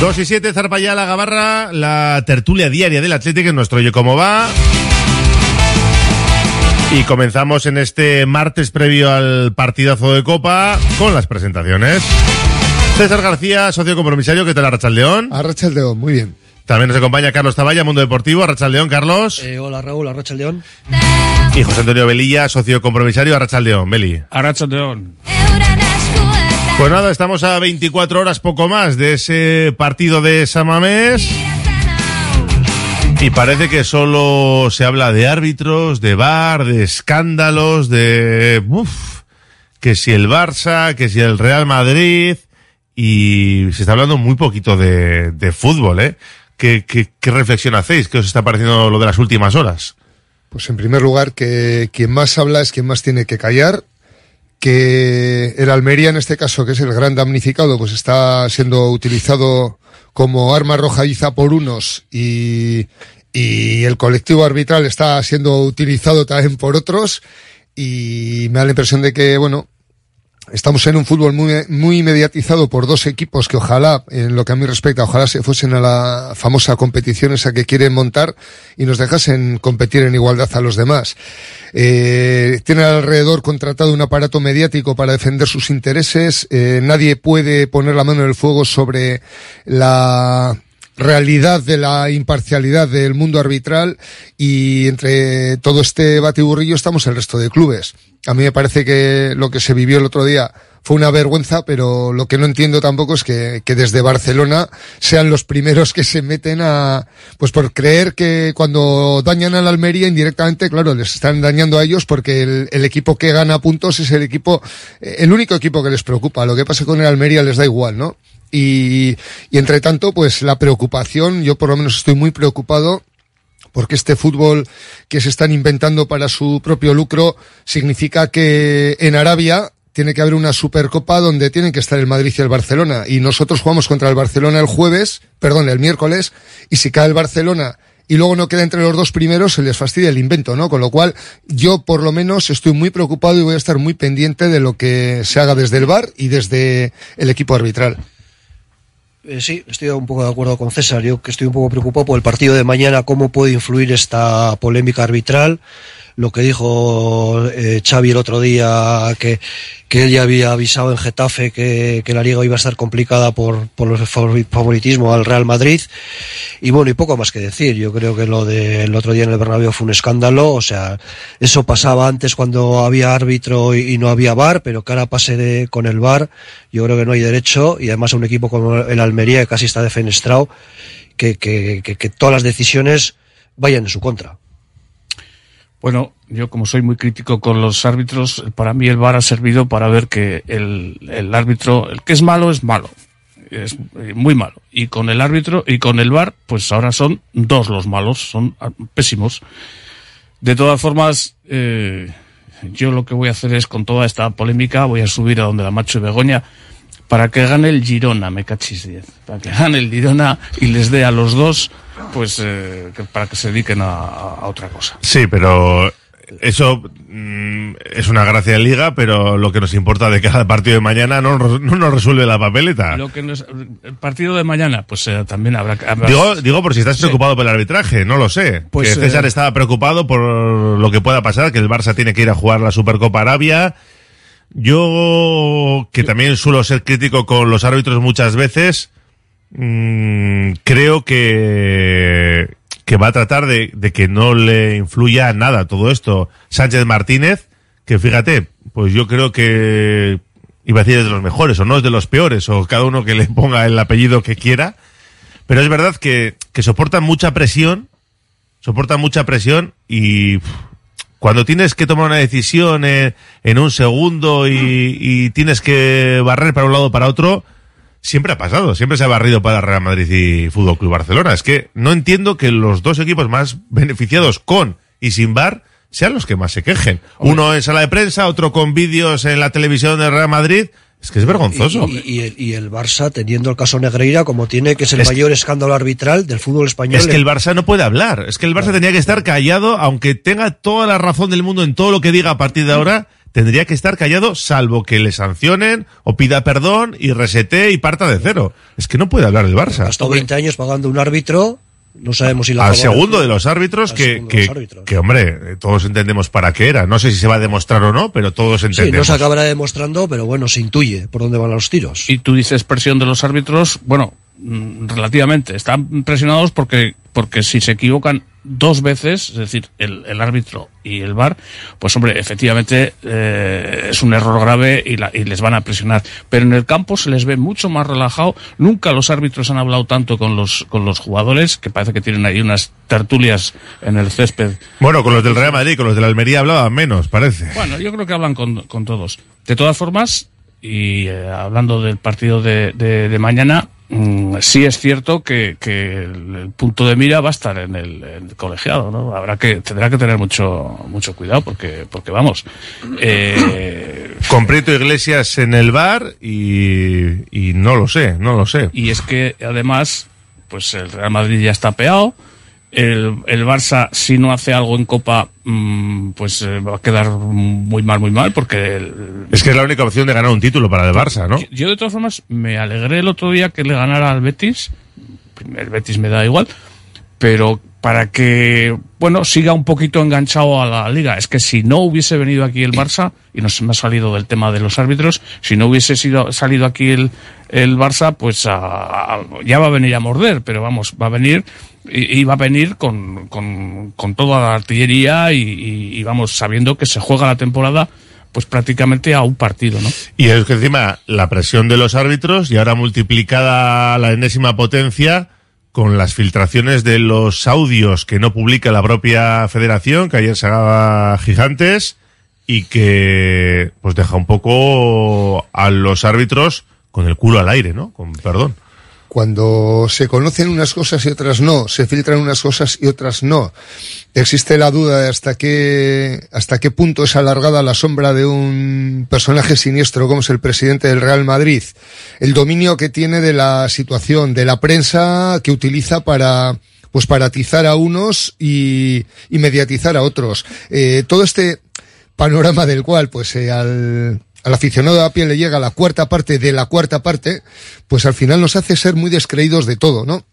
Dos y siete, zarpa ya la gabarra, la tertulia diaria del Atlético en nuestro Oye Cómo Va. Y comenzamos en este martes previo al partidazo de Copa con las presentaciones. César García, socio compromisario, ¿qué tal Arrachaldeón? Arrachaldeón, muy bien. También nos acompaña Carlos Taballa, Mundo Deportivo, Arrachaldeón, Carlos. Eh, hola Raúl, Arrachaldeón. Y José Antonio Velilla, socio compromisario, Arrachaldeón, Beli. Arrachaldeón. Pues nada, estamos a 24 horas poco más de ese partido de Samamés. Y parece que solo se habla de árbitros, de bar, de escándalos, de... Uf, que si el Barça, que si el Real Madrid. Y se está hablando muy poquito de, de fútbol, ¿eh? ¿Qué, qué, ¿Qué reflexión hacéis? ¿Qué os está pareciendo lo de las últimas horas? Pues en primer lugar, que quien más habla es quien más tiene que callar que el Almería, en este caso, que es el gran damnificado, pues está siendo utilizado como arma arrojadiza por unos y, y el colectivo arbitral está siendo utilizado también por otros. Y me da la impresión de que, bueno, Estamos en un fútbol muy, muy mediatizado por dos equipos que ojalá, en lo que a mí respecta, ojalá se fuesen a la famosa competición esa que quieren montar y nos dejasen competir en igualdad a los demás. Eh, tienen alrededor contratado un aparato mediático para defender sus intereses. Eh, nadie puede poner la mano en el fuego sobre la realidad de la imparcialidad del mundo arbitral y entre todo este batiburrillo estamos el resto de clubes. A mí me parece que lo que se vivió el otro día fue una vergüenza, pero lo que no entiendo tampoco es que, que desde Barcelona sean los primeros que se meten a, pues por creer que cuando dañan a la Almería indirectamente, claro, les están dañando a ellos porque el, el equipo que gana puntos es el equipo, eh, el único equipo que les preocupa. Lo que pasa con el Almería les da igual, ¿no? Y, y entre tanto, pues la preocupación, yo por lo menos estoy muy preocupado porque este fútbol que se están inventando para su propio lucro significa que en Arabia tiene que haber una supercopa donde tienen que estar el Madrid y el Barcelona. Y nosotros jugamos contra el Barcelona el jueves, perdón, el miércoles, y si cae el Barcelona y luego no queda entre los dos primeros, se les fastidia el invento, ¿no? Con lo cual, yo por lo menos estoy muy preocupado y voy a estar muy pendiente de lo que se haga desde el VAR y desde el equipo arbitral. Eh, sí, estoy un poco de acuerdo con César. Yo que estoy un poco preocupado por el partido de mañana, cómo puede influir esta polémica arbitral. Lo que dijo eh, Xavi el otro día, que, que él ya había avisado en Getafe que, que la liga iba a estar complicada por, por favori- favoritismo al Real Madrid. Y bueno, y poco más que decir. Yo creo que lo del otro día en el Bernabéu fue un escándalo. O sea, eso pasaba antes cuando había árbitro y, y no había VAR, pero que ahora pase de, con el VAR, yo creo que no hay derecho. Y además a un equipo como el Almería, que casi está defenestrado, que, que, que, que todas las decisiones vayan en su contra. Bueno, yo como soy muy crítico con los árbitros, para mí el VAR ha servido para ver que el, el árbitro, el que es malo es malo, es eh, muy malo. Y con el árbitro y con el VAR, pues ahora son dos los malos, son ah, pésimos. De todas formas, eh, yo lo que voy a hacer es con toda esta polémica, voy a subir a donde la Macho y Begoña para que gane el Girona, me cachis 10, para que gane el Girona y les dé a los dos, pues eh, que- para que se dediquen a, a otra cosa. Sí, pero eso mm, es una gracia de liga, pero lo que nos importa de cada partido de mañana no, nos- no nos resuelve la papeleta. Lo que nos- el partido de mañana, pues eh, también habrá que... habrá- Digo, digo por si estás preocupado por el arbitraje, no lo sé. Pues, que César eh, estaba preocupado por lo que pueda pasar, que el Barça tiene que ir a jugar la Supercopa Arabia. Yo, que también suelo ser crítico con los árbitros muchas veces, mm, creo que, que va a tratar de, de que no le influya nada todo esto. Sánchez Martínez, que fíjate, pues yo creo que iba a decir es de los mejores, o no es de los peores, o cada uno que le ponga el apellido que quiera. Pero es verdad que, que soportan mucha presión, soportan mucha presión y cuando tienes que tomar una decisión en, en un segundo y, y tienes que barrer para un lado o para otro, siempre ha pasado, siempre se ha barrido para Real Madrid y Fútbol Club Barcelona. Es que no entiendo que los dos equipos más beneficiados con y sin bar sean los que más se quejen. Uno en sala de prensa, otro con vídeos en la televisión de Real Madrid. Es que es vergonzoso. Y, y- y el, y el Barça, teniendo el caso Negreira como tiene, que es el Es- mayor escándalo arbitral del fútbol español. Es que el Barça no puede hablar. Es que el Barça tenía que estar callado, aunque tenga toda la razón del mundo en todo lo que diga a partir de ahora, tendría que estar callado salvo que le sancionen o pida perdón y resete y parta de cero. Es que no puede hablar el Barça. Estado 20 años pagando un árbitro, no sabemos si la Al segundo de los árbitros que, que, los árbitros. que, hombre, eh, todos entendemos para qué era. No sé si se va a demostrar o no, pero todos Sí, no entendemos. se acabará demostrando, pero bueno, se intuye por dónde van los tiros. Y tú dices presión de los árbitros, bueno, relativamente. Están presionados porque, porque si se equivocan dos veces, es decir, el, el árbitro y el VAR, pues hombre, efectivamente eh, es un error grave y, la- y les van a presionar. Pero en el campo se les ve mucho más relajado. Nunca los árbitros han hablado tanto con los, con los jugadores, que parece que tienen ahí unas tertulias en el césped Bueno, con los del Real Madrid, con los de la Almería hablaban menos, parece. bueno, yo creo que hablan con, con todos. De todas formas, y eh, hablando del partido de, de- de mañana, mm, sí es cierto que, que el, punto de mira va a estar en el, en el colegiado, ¿no? Habrá que, tendrá que tener mucho, mucho cuidado porque, porque vamos, eh, Con Prieto Iglesias en el bar y, y no lo sé, no lo sé. y es que además, pues el Real Madrid ya está peado. El, el Barça, si no hace algo en Copa, mm, pues eh, va a quedar muy mal, muy mal, porque el, Es que es la única opción de ganar un título para el Barça, ¿no? Yo de todas formas me alegré el otro día que le ganara al Betis. El Betis me da igual, pero para que, bueno, siga un poquito enganchado a la liga. Es que si no hubiese venido aquí el Barça, y no se me ha salido del tema de los árbitros, si no hubiese sido, salido aquí el, el Barça, pues a- ya va a venir a morder, pero vamos, va a venir y, va a venir con, con, toda la artillería y, vamos, sabiendo que se juega la temporada pues prácticamente a un partido, ¿no? Y es que encima la presión de los árbitros y ahora multiplicada la enésima potencia con las filtraciones de los audios que no publica la propia federación, que ayer se haga gigantes y que pues deja un poco a los árbitros con el culo al aire, ¿no? Con perdón. Cuando se conocen unas cosas y otras no, se filtran unas cosas y otras no, existe la duda de hasta qué, hasta qué punto es alargada la sombra de un personaje siniestro como es el presidente del Real Madrid, el dominio que tiene de la situación, de la prensa que utiliza para, pues para atizar a unos y, y mediatizar a otros. Eh, todo este panorama del cual, pues, eh, al, al aficionado a pie le llega la cuarta parte de la cuarta parte, pues al final nos hace ser muy descreídos de todo, ¿no?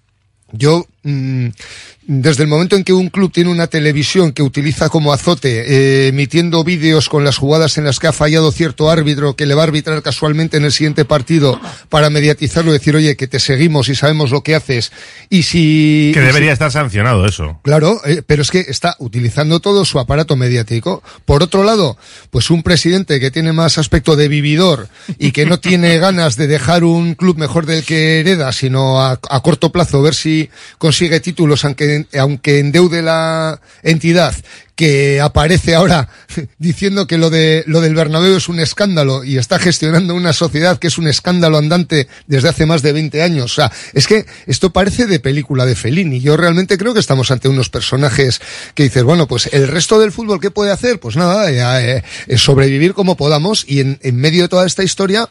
Yo, desde el momento en que un club tiene una televisión que utiliza como azote, eh, emitiendo vídeos con las jugadas en las que ha fallado cierto árbitro que le va a arbitrar casualmente en el siguiente partido para mediatizarlo y decir, oye, que te seguimos y sabemos lo que haces. Y si... Que debería si- estar sancionado eso. Claro, eh, pero es que está utilizando todo su aparato mediático. Por otro lado, pues un presidente que tiene más aspecto de vividor y que no tiene *laughs* ganas de dejar un club mejor del que hereda, sino a, a corto plazo ver si consigue títulos, aunque, aunque endeude la entidad que aparece ahora *laughs* diciendo que lo de lo del Bernabéu es un escándalo y está gestionando una sociedad que es un escándalo andante desde hace más de 20 años. O sea, es que esto parece de película de Fellini. Yo realmente creo que estamos ante unos personajes que dices, bueno, pues el resto del fútbol, ¿qué puede hacer? Pues nada, eh, eh, sobrevivir como podamos y en, en medio de toda esta historia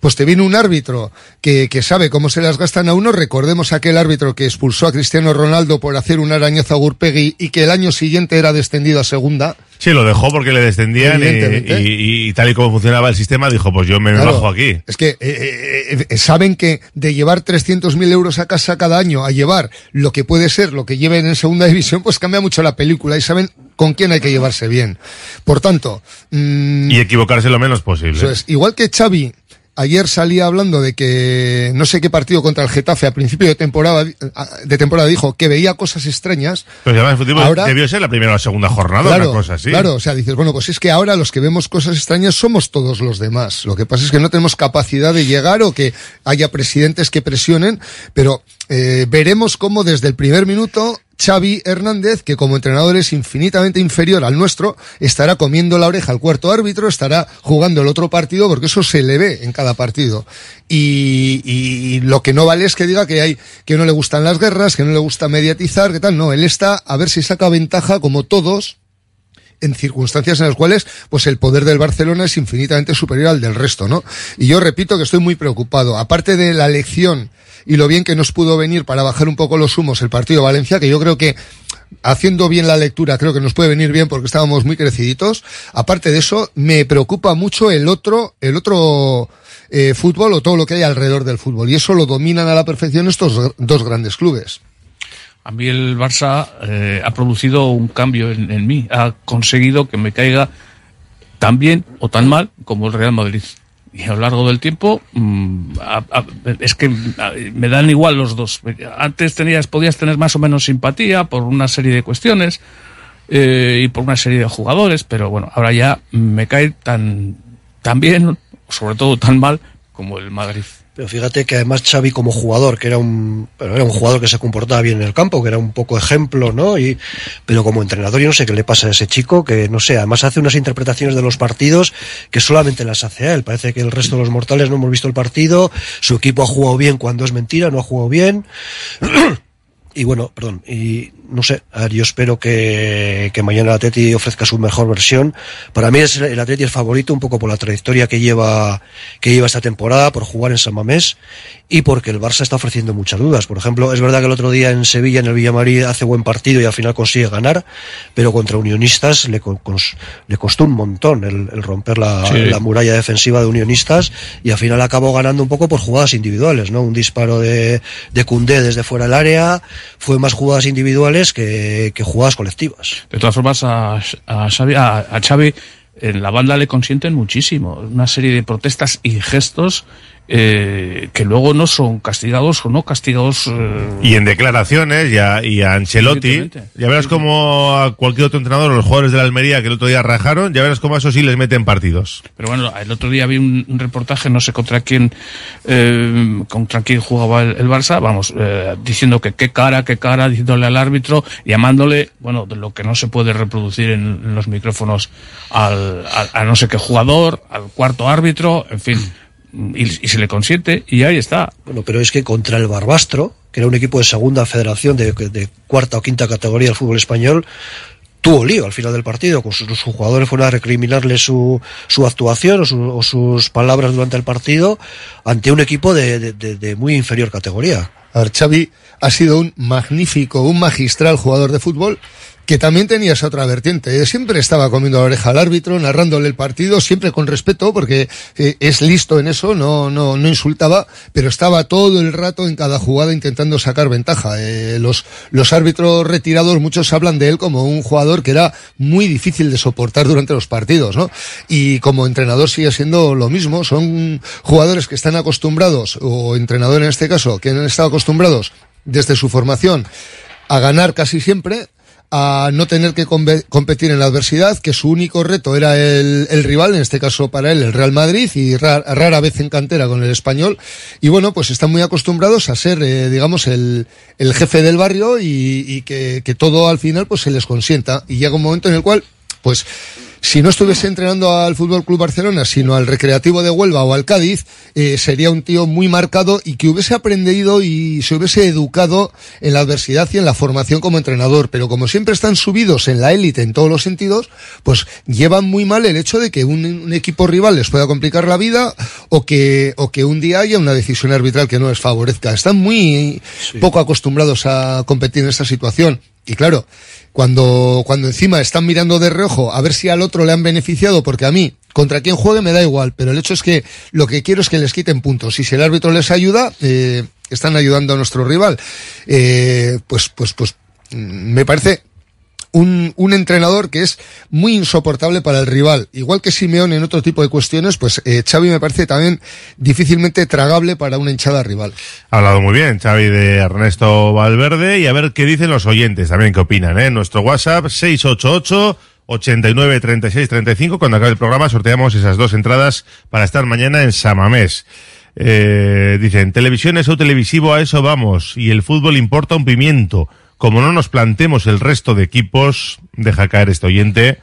pues te viene un árbitro que, que sabe cómo se las gastan a uno. Recordemos aquel árbitro que expulsó a Cristiano Ronaldo por hacer un arañazo a Gurpegui y que el año siguiente era descendido a segunda. Sí, lo dejó porque le descendían y, Evidentemente. y- y tal y como funcionaba el sistema, dijo, pues yo me Claro. bajo aquí. Es que eh, eh, eh, saben que de llevar 300.000 euros a casa cada año a llevar lo que puede ser lo que lleven en segunda *laughs* división, pues cambia mucho la película y saben con quién hay que llevarse bien. Por tanto, mm, Y equivocarse lo menos posible. eso es. Igual que Xavi ayer salía hablando de que no sé qué partido contra el Getafe a principio de temporada de temporada dijo que veía cosas extrañas. Pero además el fútbol Ahora- debió ser la primera o la segunda jornada, Claro, una cosa así. claro, o sea, dices, bueno, pues es que ahora los que vemos cosas extrañas somos todos los demás. Lo que pasa es que no tenemos capacidad de llegar o que haya presidentes que presionen, pero eh, veremos cómo desde el primer minuto Xavi Hernández, que como entrenador es infinitamente inferior al nuestro, estará comiendo la oreja al cuarto árbitro, estará jugando el otro partido, porque eso se le ve en cada partido. Y, y lo que no vale es que diga que hay, que no le gustan las guerras, que no le gusta mediatizar, que tal. No, él está a ver si saca ventaja, como todos, en circunstancias en las cuales pues el poder del Barcelona es infinitamente superior al del resto, ¿no? Y yo repito que estoy muy preocupado. Aparte de la lección y lo bien que nos pudo venir para bajar un poco los humos el partido de Valencia, que yo creo que haciendo bien la lectura creo que nos puede venir bien porque estábamos muy creciditos. Aparte de eso, me preocupa mucho el otro, el otro eh, fútbol o todo lo que hay alrededor del fútbol. Y eso lo dominan a la perfección estos dos grandes clubes. A mí el Barça eh, ha producido un cambio en, mí, ha conseguido que me caiga tan bien o tan mal como el Real Madrid. Y a lo largo del tiempo mm, es que me dan igual los dos. Antes tenías, podías tener más o menos simpatía por una serie de cuestiones eh, y por una serie de jugadores, pero bueno, ahora ya me cae tan, tan bien, sobre todo tan mal, como el Madrid. Pero fíjate que además Xavi como jugador, que era un, era un jugador que se comportaba bien en el campo, que era un poco ejemplo, ¿no? Y, pero como entrenador yo no sé qué le pasa a ese chico, que no sé, además hace unas interpretaciones de los partidos que solamente las hace a él. Parece que el resto de los mortales no hemos visto el partido, su equipo ha jugado bien cuando es mentira, no ha jugado bien. *clears throat* Y bueno, perdón, y no sé, a ver, yo espero que, que mañana el Atleti ofrezca su mejor versión. Para mí es el Atleti el favorito un poco por la trayectoria que lleva, que lleva esta temporada, por jugar en San Mamés y porque el Barça está ofreciendo muchas dudas. Por ejemplo, es verdad que el otro día en Sevilla, en el Villamarí, hace buen partido y al final consigue ganar, pero contra Unionistas le, con- cons- le costó un montón el, el romper la, Sí. la muralla defensiva de Unionistas y al final acabó ganando un poco por jugadas individuales, ¿no? Un disparo de, de Cundé desde fuera del área, fue más jugadas individuales que, que jugadas colectivas. De todas formas, a, a, Xavi, en la banda le consienten muchísimo. Una serie de protestas y gestos eh, que luego no son castigados o no castigados. eh, Y en declaraciones y a, y a Ancelotti, ya verás como a cualquier otro entrenador, los jugadores de la Almería que el otro día rajaron, ya verás como a eso sí les meten partidos. Pero bueno, el otro día vi un, un reportaje, no sé contra quién, eh, contra quién jugaba el, el Barça, vamos, eh, diciendo que qué cara, qué cara, diciéndole al árbitro, llamándole, bueno, de lo que no se puede reproducir en, en los micrófonos al, al- a no sé qué jugador, al cuarto árbitro, en fin, y, y se le consiente y ahí está. Bueno, pero es que contra el Barbastro, que era un equipo de segunda federación, de, de cuarta o quinta categoría del fútbol español, tuvo lío al final del partido, con sus, sus jugadores fueron a recriminarle su, su actuación o, su- o sus palabras durante el partido ante un equipo de, de- de- de muy inferior categoría. A ver, Xavi ha sido un magnífico, un magistral jugador de fútbol que también tenía esa otra vertiente. Siempre estaba comiendo la oreja al árbitro, narrándole el partido, siempre con respeto, porque eh, es listo en eso, no, no, no insultaba, pero estaba todo el rato en cada jugada intentando sacar ventaja. Eh, los, los árbitros retirados, muchos hablan de él como un jugador que era muy difícil de soportar durante los partidos, ¿no? Y como entrenador sigue siendo lo mismo, son jugadores que están acostumbrados, o entrenador en este caso, que han estado acostumbrados desde su formación a ganar casi siempre, a no tener que competir en la adversidad, que su único reto era el, rival, en este caso para él el Real Madrid, y ra- rara vez en cantera con el español. Y bueno, pues están muy acostumbrados a ser, eh, digamos, el, el jefe del barrio y, y que, que todo al final pues se les consienta. Y llega un momento en el cual, pues, si no estuviese entrenando al Fútbol Club Barcelona, sino al Recreativo de Huelva o al Cádiz, eh, sería un tío muy marcado y que hubiese aprendido y se hubiese educado en la adversidad y en la formación como entrenador. Pero como siempre están subidos en la élite en todos los sentidos, pues llevan muy mal el hecho de que un, un equipo rival les pueda complicar la vida o que, o que un día haya una decisión arbitral que no les favorezca. Están muy poco acostumbrados a competir en esta situación. Y claro, cuando, cuando encima están mirando de reojo a ver si al otro le han beneficiado, porque a mí, contra quien juegue me da igual, pero el hecho es que lo que quiero es que les quiten puntos. Y si el árbitro les ayuda, eh, están ayudando a nuestro rival. Eh, pues, pues, pues, mm, me parece un, un entrenador que es muy insoportable para el rival. Igual que Simeón en otro tipo de cuestiones, pues eh, Xavi me parece también difícilmente tragable para una hinchada rival. Ha hablado muy bien Xavi de Ernesto Valverde y a ver qué dicen los oyentes también, qué opinan, ¿eh? Nuestro WhatsApp 688 89 36 35. Cuando acabe el programa sorteamos esas dos entradas para estar mañana en Samamés. Eh, dicen, televisión es o televisivo, a eso vamos. Y el fútbol importa un pimiento. Como no nos plantemos el resto de equipos, deja caer este oyente.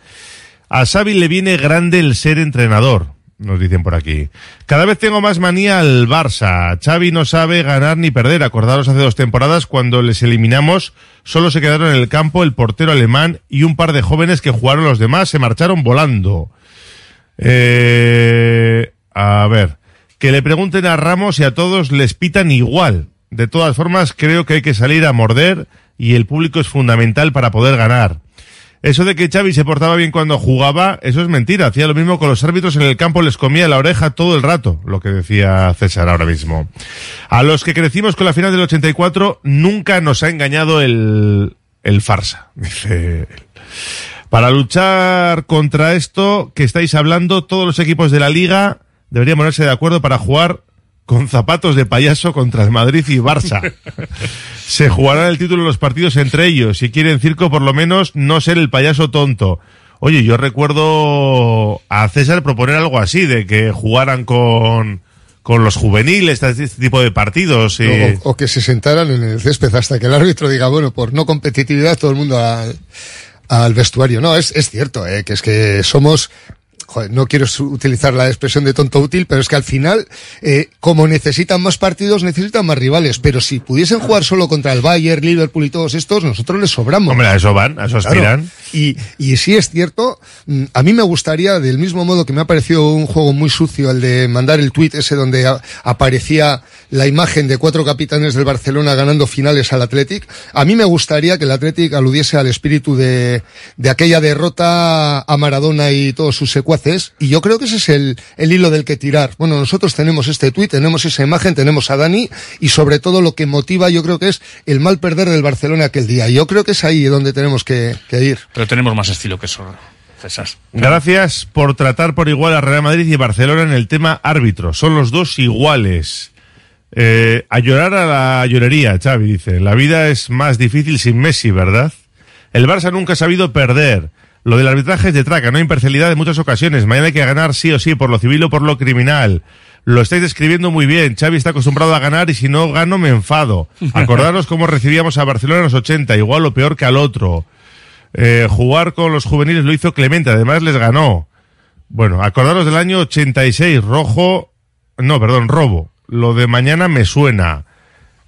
A Xavi le viene grande el ser entrenador, nos dicen por aquí. Cada vez tengo más manía al Barça. Xavi no sabe ganar ni perder. Acordaros hace dos temporadas cuando les eliminamos, solo se quedaron en el campo el portero alemán y un par de jóvenes que jugaron los demás se marcharon volando. Eh, a ver, que le pregunten a Ramos y a todos les pitan igual. De todas formas, creo que hay que salir a morder y el público es fundamental para poder ganar. Eso de que Xavi se portaba bien cuando jugaba, eso es mentira. Hacía lo mismo con los árbitros en el campo, les comía la oreja todo el rato, lo que decía César ahora mismo. A los que crecimos con la final del 84, nunca nos ha engañado el, el farsa, *laughs* dice él. Para luchar contra esto que estáis hablando, todos los equipos de la liga deberían ponerse de acuerdo para jugar con zapatos de payaso contra el Madrid y Barça. *laughs* Se jugarán el título de los partidos entre ellos. Si quieren circo, por lo menos no ser el payaso tonto. Oye, yo recuerdo a César proponer algo así, de que jugaran con, con los juveniles, este, tipo de partidos. o que se sentaran en el césped hasta que el árbitro diga, bueno, por no competitividad todo el mundo al, al vestuario. No, es, es cierto, eh, que es que somos, joder, no quiero utilizar la expresión de tonto útil, pero es que al final, eh, como necesitan más partidos, necesitan más rivales. Pero si pudiesen jugar solo contra el Bayern, Liverpool y todos estos, nosotros les sobramos. Hombre, a eso van, a eso Claro. aspiran. Y, y sí es cierto, mm, a mí me gustaría, del mismo modo que me ha parecido un juego muy sucio el de mandar el tuit ese donde a- aparecía la imagen de cuatro capitanes del Barcelona ganando finales al Athletic, a mí me gustaría que el Athletic aludiese al espíritu de, de aquella derrota a Maradona y todos sus secuaces, y yo creo que ese es el, el hilo del que tirar. Bueno, nosotros tenemos este tuit, tenemos esa imagen, tenemos a Dani, y sobre todo lo que motiva yo creo que es el mal perder del Barcelona aquel día. Yo creo que es ahí donde tenemos que, que ir. Pero tenemos más estilo que eso. César. Gracias por tratar por igual a Real Madrid y Barcelona en el tema árbitro. Son los dos iguales. Eh, a llorar a la llorería, Xavi dice. La vida es más difícil sin Messi, ¿verdad? El Barça nunca ha sabido perder. Lo del arbitraje es de traca, no hay imparcialidad en muchas ocasiones. Mañana hay que ganar sí o sí, por lo civil o por lo criminal. Lo estáis describiendo muy bien. Xavi está acostumbrado a ganar y si no gano me enfado. *laughs* Acordaros cómo recibíamos a Barcelona en los 80, igual o peor que al otro. Eh, jugar con los juveniles lo hizo Clemente, además les ganó. Bueno, acordaros del año 86, rojo, no, perdón, robo. Lo de mañana me suena.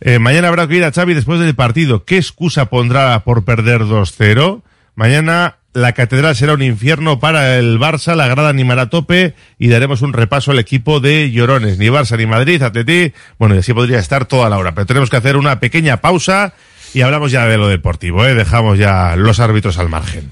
Eh, mañana habrá que ir a Xavi después del partido. ¿Qué excusa pondrá por perder 2-0? Mañana la catedral será un infierno para el Barça, la grada animará a tope y daremos un repaso al equipo de llorones. Ni Barça ni Madrid, Atleti. Bueno, y así podría estar toda la hora. Pero tenemos que hacer una pequeña pausa y hablamos ya de lo deportivo, ¿eh? Dejamos ya los árbitros al margen.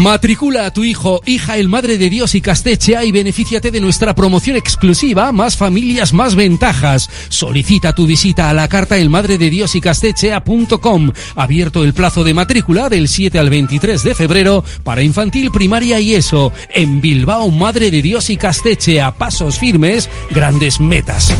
Matricula a tu hijo, hija el Madre de Dios y Castechea y benefíciate de nuestra promoción exclusiva Más familias, más ventajas. Solicita tu visita a la carta el Madre de Dios y Castechea.com. Abierto el plazo de matrícula del 7 al 23 de febrero para infantil, primaria y eso. En Bilbao, Madre de Dios y Castechea. Pasos firmes, grandes metas.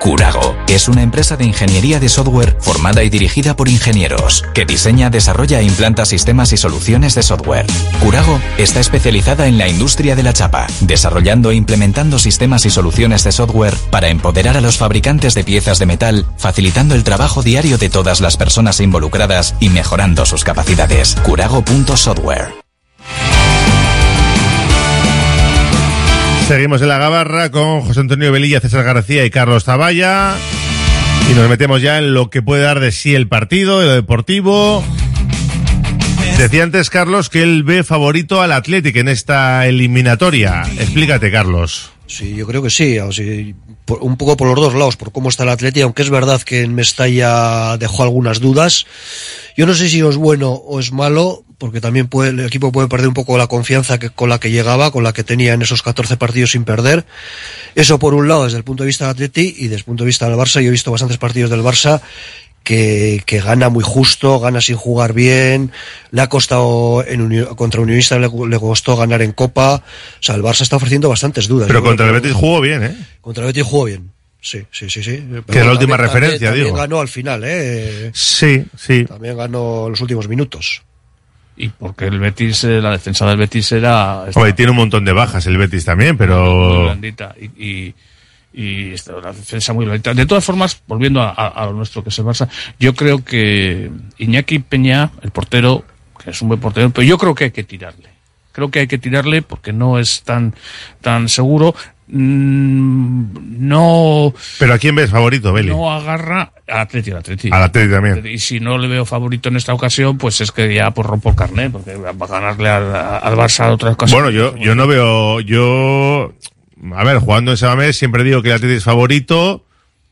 Curago es una empresa de ingeniería de software formada y dirigida por ingenieros que diseña, desarrolla e implanta sistemas y soluciones de software. Curago está especializada en la industria de la chapa, desarrollando e implementando sistemas y soluciones de software para empoderar a los fabricantes de piezas de metal, facilitando el trabajo diario de todas las personas involucradas y mejorando sus capacidades. Curago.software. Seguimos en la gabarra con José Antonio Velilla, César García y Carlos Zavalla. Y nos metemos ya en lo que puede dar de sí el partido, de lo deportivo. Decía antes Carlos que él ve favorito al Athletic en esta eliminatoria. Explícate, Carlos. Sí, yo creo que sí. Un poco por los dos lados, por cómo está el Atleti, aunque es verdad que en Mestalla dejó algunas dudas. Yo no sé si es bueno o es malo, porque también puede, el equipo puede perder un poco la confianza que, con la que llegaba, con la que tenía en esos 14 partidos sin perder. Eso por un lado, desde el punto de vista del Atleti, y desde el punto de vista del Barça, yo he visto bastantes partidos del Barça que, que gana muy justo, gana sin jugar bien, le ha costado en Uni- contra Unionista le, le costó ganar en Copa, o sea, el Barça está ofreciendo bastantes dudas. Pero Yo contra el Betis jugó bien, ¿eh? Contra el Betis jugó bien. Sí, sí, sí, sí. Pero Que es la última también- referencia, también, digo. También ganó al final, ¿eh? Sí, sí. También ganó los últimos minutos. Y porque el Betis, eh, la defensa del Betis era... Hombre, tiene un montón de bajas el Betis también, muy pero... blandita y, y, y esta- la defensa muy blandita. De todas formas, volviendo a, a- lo nuestro que es el Barça, yo creo que Iñaki Peña, el portero, que es un buen portero, pero yo creo que hay que tirarle. Creo que hay que tirarle porque no es tan, tan seguro. Mm, no, Pero ¿a quién ves favorito, Beli? no agarra al Atleti, al Atleti. Al Atleti también. Y si no le veo favorito en esta ocasión, pues es que ya pues rompo el carnet, porque va a ganarle al, al Barça otra ocasión. Bueno, yo, yo no veo... Yo... A ver, jugando en Samamés siempre digo que el Atleti es favorito.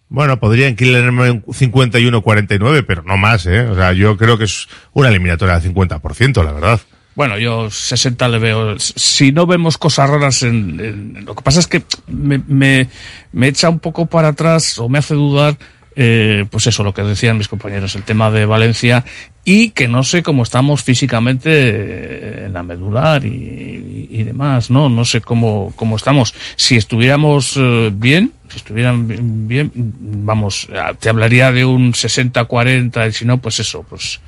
Bueno, podría inclinarme un 51-49, pero no más, ¿eh? O sea, yo creo que es una eliminatoria del 50%, la verdad. Bueno, yo 60 le veo. Si no vemos cosas raras en, en- lo que pasa es que me, me, me echa un poco para atrás o me hace dudar eh, pues eso, lo que decían mis compañeros, el tema de Valencia y que no sé cómo estamos físicamente eh, en la medular y, demás, ¿no? No sé cómo, cómo estamos. Si estuviéramos eh, bien, si estuvieran bien, bien, vamos, te hablaría de un 60-40 y si no, pues eso, pues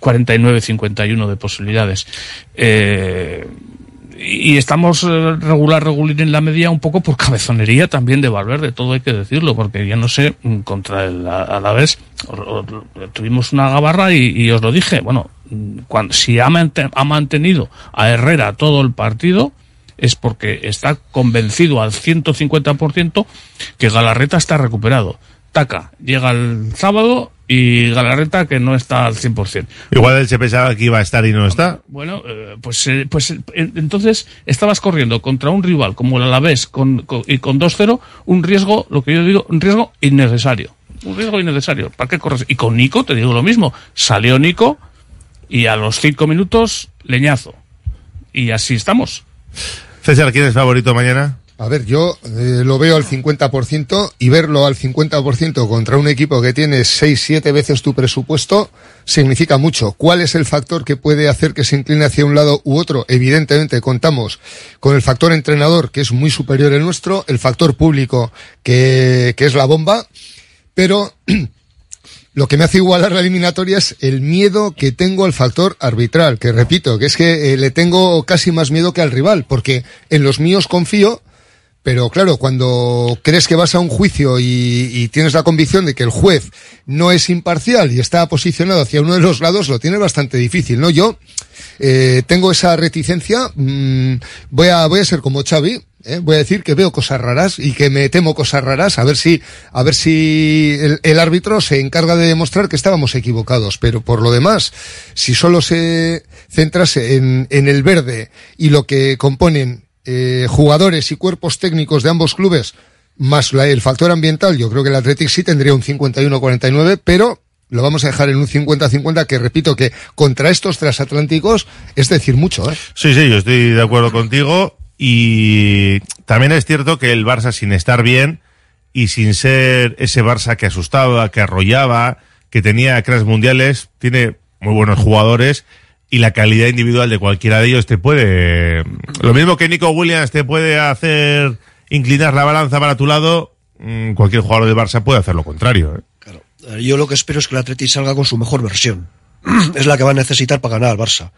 49-51 de posibilidades. Eh, y estamos eh, regular, regular en la media un poco por cabezonería también de Valverde, todo hay que decirlo, porque ya no sé, mm, contra el Alavés tuvimos una gabarra y, os lo dije, bueno, mm, cuando, si ha, mante- ha mantenido a Herrera todo el partido, es porque está convencido al 150% que Galarreta está recuperado. Taca, llega el sábado y Galarreta que no está al 100%. Igual él se pensaba que iba a estar y no está. Bueno, eh, pues, eh, pues eh, entonces estabas corriendo contra un rival como el Alavés con, con- y con 2-0, un riesgo, lo que yo digo, un riesgo innecesario. Un riesgo innecesario. ¿Para qué corres? Y con Nico te digo lo mismo. Salió Nico y a los cinco minutos leñazo. Y así estamos. César, ¿quién es favorito mañana? A ver, yo eh, lo veo al 50% y verlo al 50% contra un equipo que tiene 6, 7 veces tu presupuesto significa mucho. ¿Cuál es el factor que puede hacer que se incline hacia un lado u otro? Evidentemente contamos con el factor entrenador, que es muy superior al nuestro, el factor público, que, que es la bomba, pero *clears throat* lo que me hace igualar la eliminatoria es el miedo que tengo al factor arbitral, que repito, que es que eh, le tengo casi más miedo que al rival, porque en los míos confío, pero claro, cuando crees que vas a un juicio y, tienes la convicción de que el juez no es imparcial y está posicionado hacia uno de los lados, lo tienes bastante difícil, ¿no? Yo eh, tengo esa reticencia, mm, voy a voy a ser como Xavi, ¿eh? voy a decir que veo cosas raras y que me temo cosas raras, a ver si a ver si el, el árbitro se encarga de demostrar que estábamos equivocados, pero por lo demás, si solo se centrase en, en el verde y lo que componen eh, jugadores y cuerpos técnicos de ambos clubes, más la- el factor ambiental, yo creo que el Athletic sí tendría un 51-49, pero lo vamos a dejar en un 50-50, que repito que contra estos transatlánticos es decir mucho, ¿eh? Sí, sí, yo estoy de acuerdo contigo. Y también es cierto que el Barça, sin estar bien y sin ser ese Barça que asustaba, que arrollaba, que tenía cracks mundiales, tiene muy buenos jugadores y la calidad individual de cualquiera de ellos te puede. Lo mismo que Nico Williams te puede hacer inclinar la balanza para tu lado, mm, cualquier jugador del Barça puede hacer lo contrario. ¿eh? Eh, Yo lo que espero es que el Atleti salga con su mejor versión. *clears throat* es la que va a necesitar para ganar al Barça.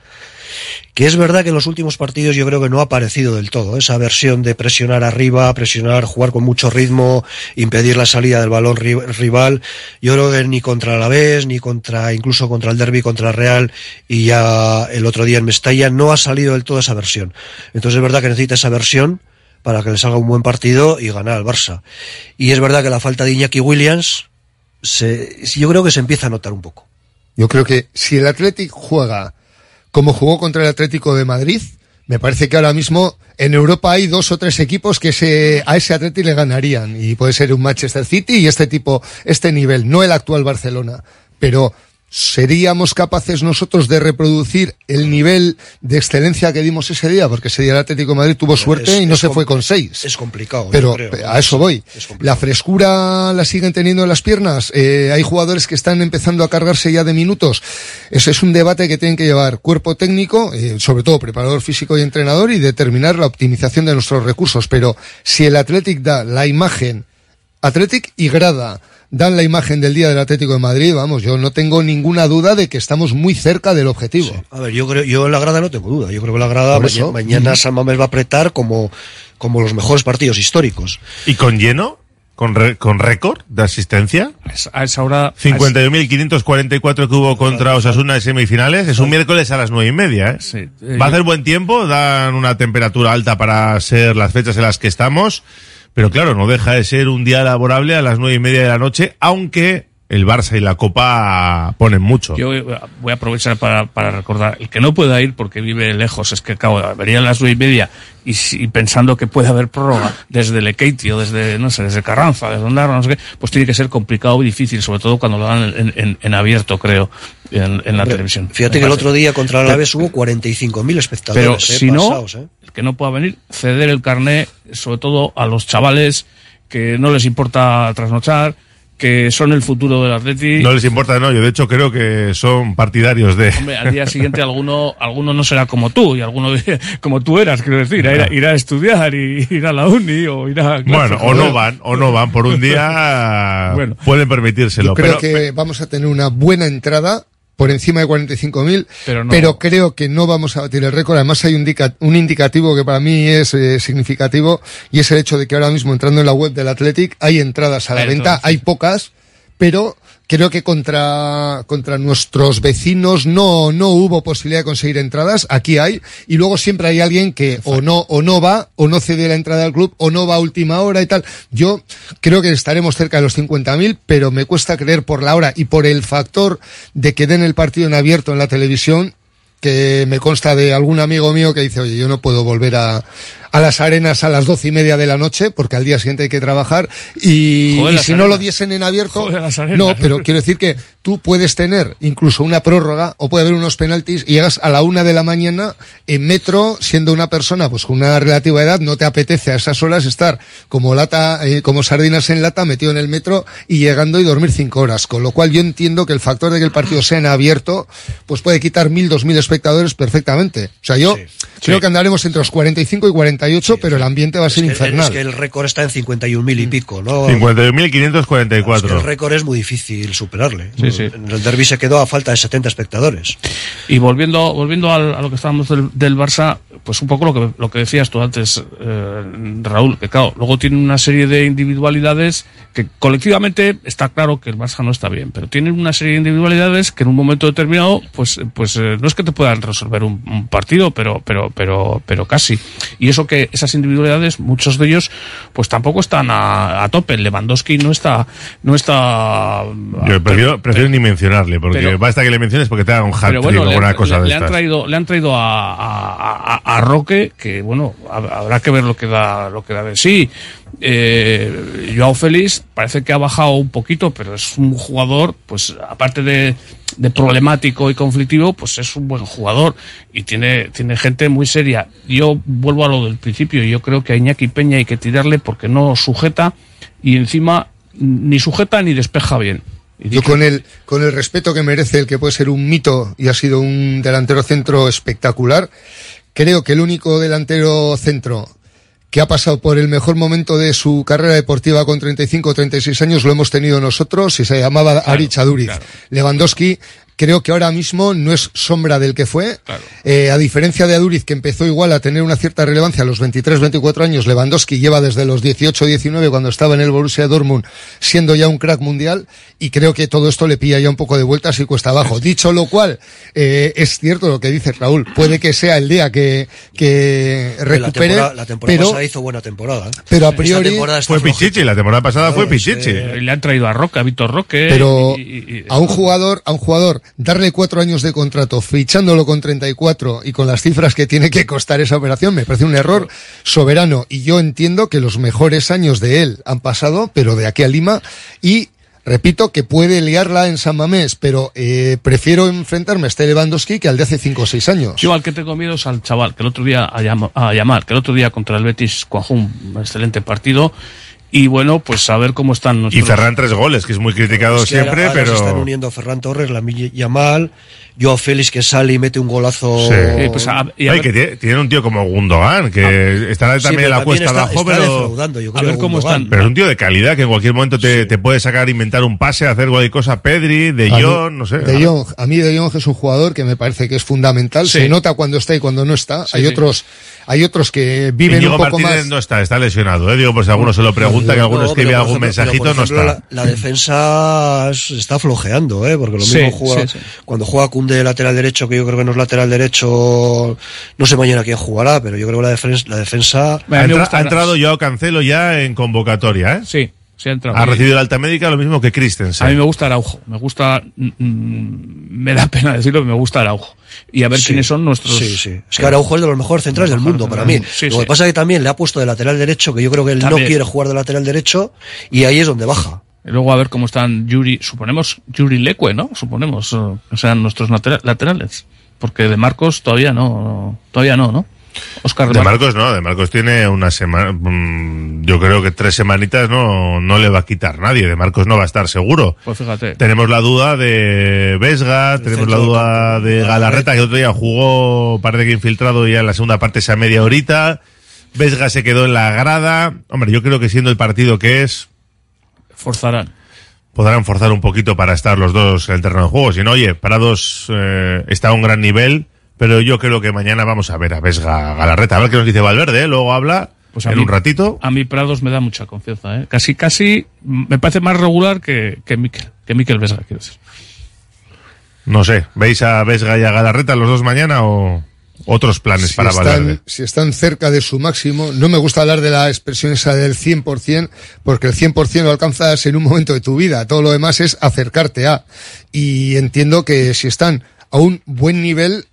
Que es verdad que en los últimos partidos yo creo que no ha aparecido del todo esa versión de presionar arriba, presionar, jugar con mucho ritmo, impedir la salida del balón ri- rival. Yo creo que ni contra el Alavés, ni contra, incluso contra el Derby, contra el Real y ya el otro día en Mestalla no ha salido del todo esa versión. Entonces es verdad que necesita esa versión para que le salga un buen partido y ganar al Barça. Y es verdad que la falta de Iñaki Williams, se, yo creo que se empieza a notar un poco. Yo creo que si el Athletic juega como jugó contra el Atlético de Madrid, me parece que ahora mismo en Europa hay dos o tres equipos que se, a ese Athletic le ganarían. Y puede ser un Manchester City y este tipo, este nivel, no el actual Barcelona. Pero ¿seríamos capaces nosotros de reproducir el nivel de excelencia que dimos ese día? Porque ese día el Atlético de Madrid tuvo suerte Es- y no se fue con seis. Es complicado. Pero creo. a eso voy. La frescura la siguen teniendo en las piernas. Eh, hay jugadores que están empezando a cargarse ya de minutos. Ese es un debate que tienen que llevar cuerpo técnico, eh, sobre todo preparador físico y entrenador, y determinar la optimización de nuestros recursos. Pero si el Athletic da la imagen, Athletic y Grada dan la imagen del día del Atlético de Madrid, vamos, yo no tengo ninguna duda de que estamos muy cerca del objetivo. A ver, yo creo, yo en la grada no tengo duda. Yo creo que la grada mañana Ujú. San Mamés va a apretar como, como los mejores partidos históricos. ¿Y con lleno? ¿Con, re- con récord de asistencia? A esa hora. 51.544 que hubo contra Osasuna en semifinales. Es un miércoles a las nueve y media. ¿eh? eh, Va a yo- hacer buen tiempo, dan una temperatura alta para ser las fechas en las que estamos. Pero claro, no deja de ser un día laborable a las nueve y media de la noche, aunque el Barça y la Copa ponen mucho. Yo voy a aprovechar para, para recordar, el que no pueda ir porque vive lejos, es que acabo venía a las nueve y media y, pensando que puede haber prórroga desde Lekeitio, desde, no sé, desde Carranza, desde Ondarroa, no sé qué, pues tiene que ser complicado y difícil, sobre todo cuando lo dan en, en- en abierto, creo, en, en la televisión. Fíjate que el otro día contra el Alavés hubo 45.000 espectadores. Pero eh, si no, eh. el que no pueda venir, ceder el carné, sobre todo a los chavales que no les importa trasnochar, que son el futuro del Atleti. No les importa, no. Yo de hecho creo que son partidarios de. Hombre, al día siguiente alguno, alguno no será como tú y alguno *laughs* como tú eras, quiero decir, a ir, a, estudiar y *laughs* ir a la uni o ir a. Bueno, o no van, o no van por un día. *laughs* Bueno. pueden permitírselo. Yo creo pero, que vamos a tener una buena entrada por encima de 45.000, Pero pero, no. creo que no vamos a batir el récord. Además hay un, indica- un indicativo que para mí es eh, significativo y es el hecho de que ahora mismo entrando en la web del Athletic hay entradas a la venta, hay pocas, pero creo que contra, contra nuestros vecinos no, no hubo posibilidad de conseguir entradas, aquí hay, y luego siempre hay alguien que o no, o no va, o no cede la entrada al club, o no va a última hora y tal. Yo creo que estaremos cerca de los 50.000, pero me cuesta creer por la hora y por el factor de que den el partido en abierto en la televisión, que me consta de algún amigo mío que dice, oye, yo no puedo volver a, a las arenas a las doce y media de la noche porque al día siguiente hay que trabajar y, Joder, y si no lo diesen en abierto, Joder, no, pero quiero decir que tú puedes tener incluso una prórroga o puede haber unos penaltis y llegas a la una de la mañana en metro siendo una persona pues con una relativa edad, no te apetece a esas horas estar como lata, eh, como sardinas en lata metido en el metro y llegando y dormir cinco horas, con lo cual yo entiendo que el factor de que el partido sea en abierto pues puede quitar mil, dos mil espectadores perfectamente. O sea, yo creo que andaremos entre los 45 y 48, pero el ambiente va a ser que, infernal. es que el récord está en 51.000 y pico, ¿no? 51.544. Es que el récord es muy difícil superarle. Sí, sí. En el derby se quedó a falta de 70 espectadores. Y volviendo, volviendo al- a lo que estábamos del, del Barça, pues un poco lo que, lo que decías tú antes, eh, Raúl, que claro, luego tiene una serie de individualidades que colectivamente está claro que el Barça no está bien, pero tienen una serie de individualidades que en un momento determinado, pues, pues eh, no es que te puedan resolver un, un partido, pero, pero, pero, pero casi. Y eso que esas individualidades, muchos de ellos, pues tampoco están a, a tope. Lewandowski no está, no está. Yo prefiero, prefiero ni mencionarle, porque pero- basta que le menciones porque te haga un hat bueno, o le, una cosa le- de le han traído, le han traído a, a, a- Roque, que bueno, hab- habrá que ver lo que da, lo que da de sí. Eh, Joao Félix parece que ha bajado un poquito, pero es un jugador, pues aparte de, de problemático y conflictivo, pues es un buen jugador y tiene, tiene gente muy seria. Yo vuelvo a lo del principio, yo creo que a Iñaki Peña hay que tirarle porque no sujeta y encima ni sujeta ni despeja bien. Y Yo con el, con el respeto que merece el que puede ser un mito y ha sido un delantero centro espectacular, creo que el único delantero centro que ha pasado por el mejor momento de su carrera deportiva con 35 o 36 años lo hemos tenido nosotros y se llamaba Ari Chaduriz. Lewandowski creo que ahora mismo no es sombra del que fue. Eh, a diferencia de Aduriz, que empezó igual a tener una cierta relevancia a los 23, 24 años, Lewandowski lleva desde los 18, 19, cuando estaba en el Borussia Dortmund, siendo ya un crack mundial, y creo que todo esto le pilla ya un poco de vueltas y cuesta abajo. Dicho lo cual, eh, es cierto lo que dice Raúl, puede que sea el día que, que La recupere, temporada, la temporada pero, pasada hizo buena temporada. ¿eh? pero a priori, Fue. Pichichi, la temporada pasada fue Pichichi. Eh, le han traído a Roque, a Víctor Roque. Pero y- y- y- a un jugador, a un jugador, darle cuatro años de contrato, fichándolo con 34 y con las cifras que tiene que costar esa operación, me parece un error soberano. Y yo entiendo que los mejores años de él han pasado, pero de aquí a Lima, y repito que puede liarla en San Mamés, pero eh, prefiero enfrentarme a este Lewandowski que al de hace cinco o seis años. Yo al que tengo miedo es al chaval, que el otro día, a, llam- a llamar, que el otro día contra el Betis cuajó un excelente partido. Y bueno, pues a ver cómo están Y. Ferran tres goles, que es muy criticado Es que ahora- siempre, ahora se están pero... uniendo Ferran Torres, la Yamal, Joao Félix que sale y mete un golazo. Sí. Pues a- y a Ay, ver- que tiene, tiene un tío como Gundogan, que estará Sí, también en la cuesta abajo, pero... yo A creo, ver cómo están. Pero es un tío de calidad que en cualquier momento te, te puede sacar, inventar un pase, hacer cualquier cosa. Pedri, De A mí- Jong, no sé. De Jong, a mí De Jong es un jugador que me parece que es fundamental. Sí. Se nota cuando está y cuando no está. Sí, hay sí. otros, hay otros que viven Íñigo un poco Martínez más. no está, está lesionado, ¿eh? Digo, por si alguno se lo pregunta, que No, alguno pero, escribe algún ejemplo- mensajito, por no ejemplo, está. La, la defensa es- está flojeando, ¿eh? Porque lo Sí, mismo juega, sí, sí. cuando juega De lateral derecho, que yo creo que no es lateral derecho, no sé mañana quién jugará, pero yo creo que la defensa, la defensa Ha, entra- entrado Joao Cancelo ya en convocatoria, ¿eh? Sí, sí ha entrado. Ha recibido la alta médica lo mismo que Christensen. A mí me gusta Araujo, me gusta, mm, mm, me da pena decirlo, me gusta Araujo. Y a ver Sí, quiénes son nuestros... Sí, sí. Es que Araujo es de los mejores centrales del mundo para mí. Sí, Lo sí. que pasa es que también le ha puesto de lateral derecho, que yo creo que él También. no quiere jugar de lateral derecho, y ahí es donde baja. Y luego a ver cómo están Yuri, suponemos Yuri Leque, ¿no? Suponemos, que sean nuestros latera- laterales. Porque de Marcos todavía no, todavía no, ¿no? Oscar De Marcos no, de Marcos tiene una semana, mm, yo creo que tres semanitas no, no le va a quitar nadie, de Marcos no va a estar seguro. Pues fíjate. Tenemos la duda de Vesga, tenemos la duda de Galarreta, que otro día jugó, parece que infiltrado ya en la segunda parte esa media horita. Vesga se quedó en la grada. Hombre, yo creo que siendo el partido que es, Forzarán. podrán forzar un poquito para estar los dos en el terreno de juego. Si no, oye, Prados eh, está a un gran nivel, pero yo creo que mañana vamos a ver a Vesga Galarreta. A ver qué nos dice Valverde, ¿eh? luego habla Pues en mí- un ratito. A mí Prados me da mucha confianza, ¿eh? Casi, casi me parece más regular que, que Miquel, que Miquel Vesga, quiero decir. No sé, ¿veis a Vesga y a Galarreta los dos mañana o otros planes si para están, Valverde? si están cerca de su máximo, no me gusta hablar de la expresión esa del 100%, porque el 100% lo alcanzas en un momento de tu vida, todo lo demás es acercarte a. Y entiendo que si están a un buen nivel,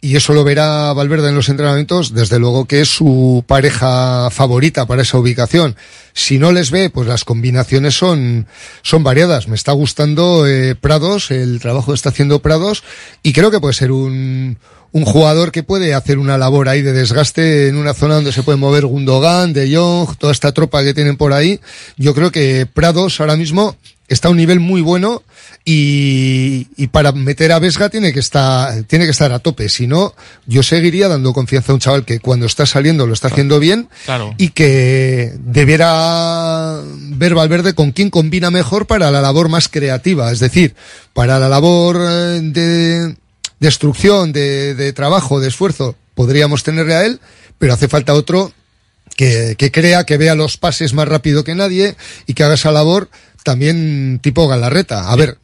y eso lo verá Valverde en los entrenamientos, desde luego que es su pareja favorita para esa ubicación. Si no les ve, pues las combinaciones son, son variadas. Me está gustando eh, Prados, el trabajo que está haciendo Prados, y creo que puede ser un, un jugador que puede hacer una labor ahí de desgaste en una zona donde se puede mover Gundogan, De Jong, toda esta tropa que tienen por ahí. Yo creo que Prados ahora mismo está a un nivel muy bueno y, y para meter a Vesga tiene que estar tiene que estar a tope. Si no, yo seguiría dando confianza a un chaval que cuando está saliendo lo está haciendo bien Claro. y que debiera ver Valverde con quién combina mejor para la labor más creativa, es decir, para la labor eh, de destrucción, de, de trabajo, de esfuerzo, podríamos tenerle a él, pero hace falta otro que, que crea, que vea los pases más rápido que nadie y que haga esa labor también tipo Galarreta. A ver,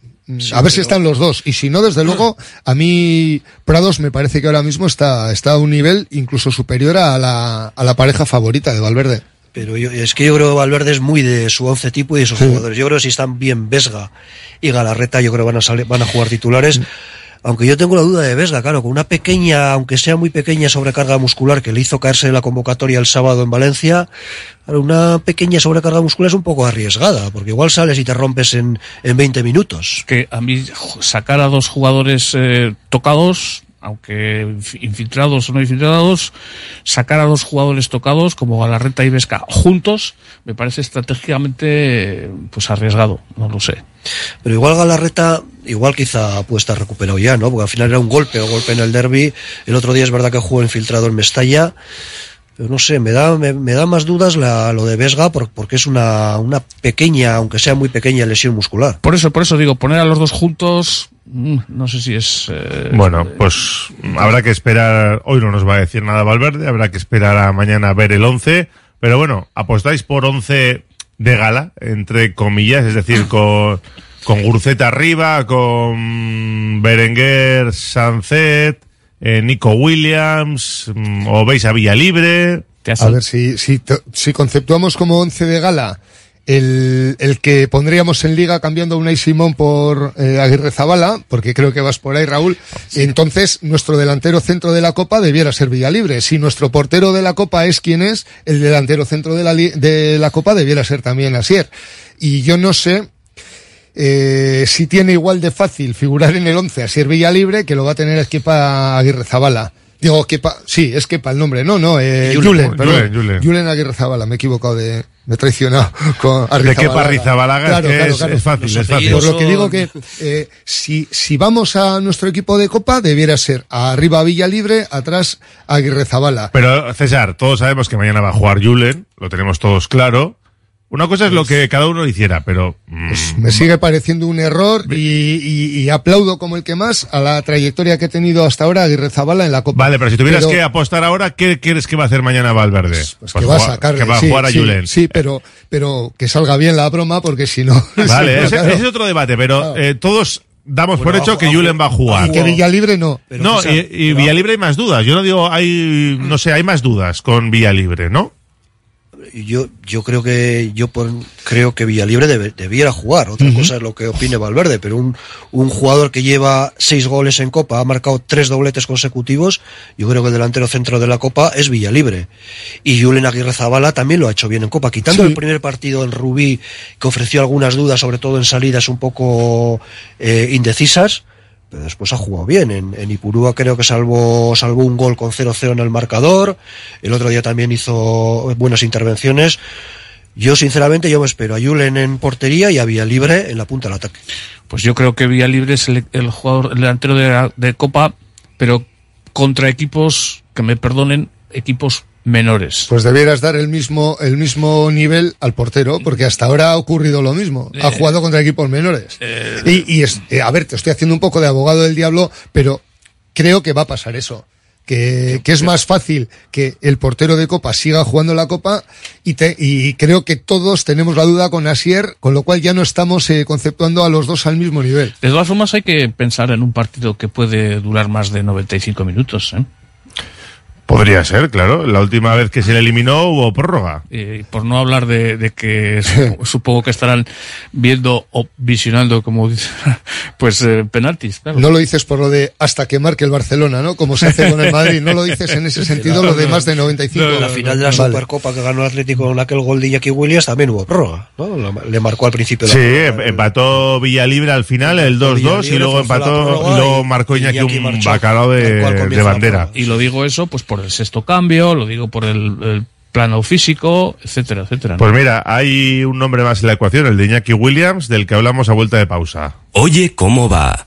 a ver si están los dos. Y si no, desde luego, *clears throat* a mí Prados me parece que ahora mismo está, está a un nivel incluso superior a la, a la pareja favorita de Valverde. Pero yo, es que yo creo que Valverde es muy de su once tipo y de sus jugadores. Yo creo que si están bien Vesga y Galarreta, yo creo que van a, salir, van a jugar titulares. Aunque yo tengo la duda de Vesga, claro, con una pequeña, aunque sea muy pequeña sobrecarga muscular que le hizo caerse en la convocatoria el sábado en Valencia, una pequeña sobrecarga muscular es un poco arriesgada, porque igual sales y te rompes en, en 20 minutos. Que a mí sacar a dos jugadores eh, tocados, aunque inf- infiltrados o no infiltrados, sacar a dos jugadores tocados como Galarreta y Vesca juntos, me parece estratégicamente pues arriesgado, no lo sé. Pero igual Galarreta, igual quizá puede estar recuperado ya, ¿no? Porque al final era un golpe o golpe en el derby. El otro día es verdad que jugó infiltrado en Mestalla. Pero no sé, me da, me, me da más dudas la, lo de Vesga por- porque es una, una pequeña, aunque sea muy pequeña lesión muscular. Por eso, por eso digo, poner a los dos juntos, no sé si es... eh, Bueno, pues habrá que esperar, hoy no nos va a decir nada Valverde, habrá que esperar a mañana a ver el 11, pero bueno, apostáis por 11 de gala, entre comillas, es decir, *laughs* con, con Gurceta arriba, con Berenguer, Sancet, eh, Nico Williams, mm, o veis a Villalibre. A ver, si, si, si conceptuamos como once de gala el, el que pondríamos en liga cambiando a Unai Simón por eh, Aguirre Zabala, porque creo que vas por ahí, Raúl, entonces nuestro delantero centro de la Copa debiera ser Villalibre. Si nuestro portero de la Copa es quien es, el delantero centro de la, de la Copa debiera ser también Asier. Y yo no sé eh, si tiene igual de fácil figurar en el 11 Asier Villalibre que lo va a tener Esquepa Aguirre Zabala. Digo, Kepa, sí, es Kepa el nombre, no, no, eh, Julen, Julen. Julen. Julen Aguirre Zabala, me he equivocado de, me he traicionado con De Kepa Arrizabalaga, es que es- es fácil, es fácil. Por lo que digo que, eh, si, si vamos a nuestro equipo de Copa, debiera ser arriba Villa Libre, atrás Aguirre Zabala. Pero César, todos sabemos que mañana va a jugar Julen, lo tenemos todos claro. Una cosa es lo que cada uno hiciera, pero mm, Me sigue pareciendo un error y, y- y aplaudo como el que más a la trayectoria que ha tenido hasta ahora Aguirre Zabala en la Copa. Vale, pero si tuvieras Pero- que apostar ahora, ¿qué quieres que va a hacer mañana Valverde? Pues que va a jugar- sacar Que va a sí, jugar a sí, Julen. Sí, pero, pero que salga bien la broma porque si no. *laughs* Vale, ese, claro. ese es otro debate, pero eh, todos damos por hecho que Julen va a jugar. Y que Villalibre no. no, y, y Villalibre hay más dudas. Yo no digo, hay, no sé, hay más dudas con Villalibre, ¿no? Yo, yo creo que yo por- creo que Villalibre debe- debiera jugar. Otra cosa es lo que opine Valverde, pero un, un jugador que lleva seis goles en Copa, ha marcado tres dobletes consecutivos, yo creo que el delantero centro de la Copa es Villalibre. Y Julen Aguirre Zabala también lo ha hecho bien en Copa, quitando Sí. el primer partido en Rubí, que ofreció algunas dudas, sobre todo en salidas un poco eh, indecisas. Pero después ha jugado bien. En, Ipurúa creo que salvó, un gol con 0-0 en el marcador. El otro día también hizo buenas intervenciones. Yo, sinceramente, yo me espero a Julen en portería y a Vía Libre en la punta del ataque. Pues yo creo que Vía Libre es el, jugador el delantero de, de Copa, pero contra equipos, que me perdonen, equipos menores. Pues debieras dar el mismo, el mismo nivel al portero, porque hasta ahora ha ocurrido lo mismo. Ha Eh, jugado contra equipos menores. eh, y y es, eh, a ver, te estoy haciendo un poco de abogado del diablo, pero creo que va a pasar eso. Que, que es más fácil que el portero de Copa siga jugando la Copa y, te, y creo que todos tenemos la duda con Asier, con lo cual ya no estamos eh, conceptuando a los dos al mismo nivel. De todas formas, hay que pensar en un partido que puede durar más de 95 minutos. ¿eh? Podría ser, claro. La última vez que se le eliminó hubo prórroga. Eh, por no hablar de, de que *laughs* su- supongo que estarán viendo o visionando, como dice, *laughs* pues eh, penaltis. Claro. No lo dices por lo de hasta que marque el Barcelona, ¿no? Como se hace con el Madrid. No lo dices en ese sentido, lo de más de 95. En la final de la Vale. Supercopa que ganó el Atlético con aquel gol de Iñaki Williams también hubo prórroga, ¿no? La- Le marcó al principio de Sí, la prórroga. empató Villalibre al final, el 2-2, y luego la empató, y luego marcó Iñaki Iñaki un marchó. bacalao de, de la bandera. Y lo digo eso, pues por el sexto cambio, lo digo por el, el plano físico, etcétera, etcétera. ¿no? Pues mira, hay un nombre más en la ecuación, el de Iñaki Williams, del que hablamos a vuelta de pausa. Oye, ¿cómo va?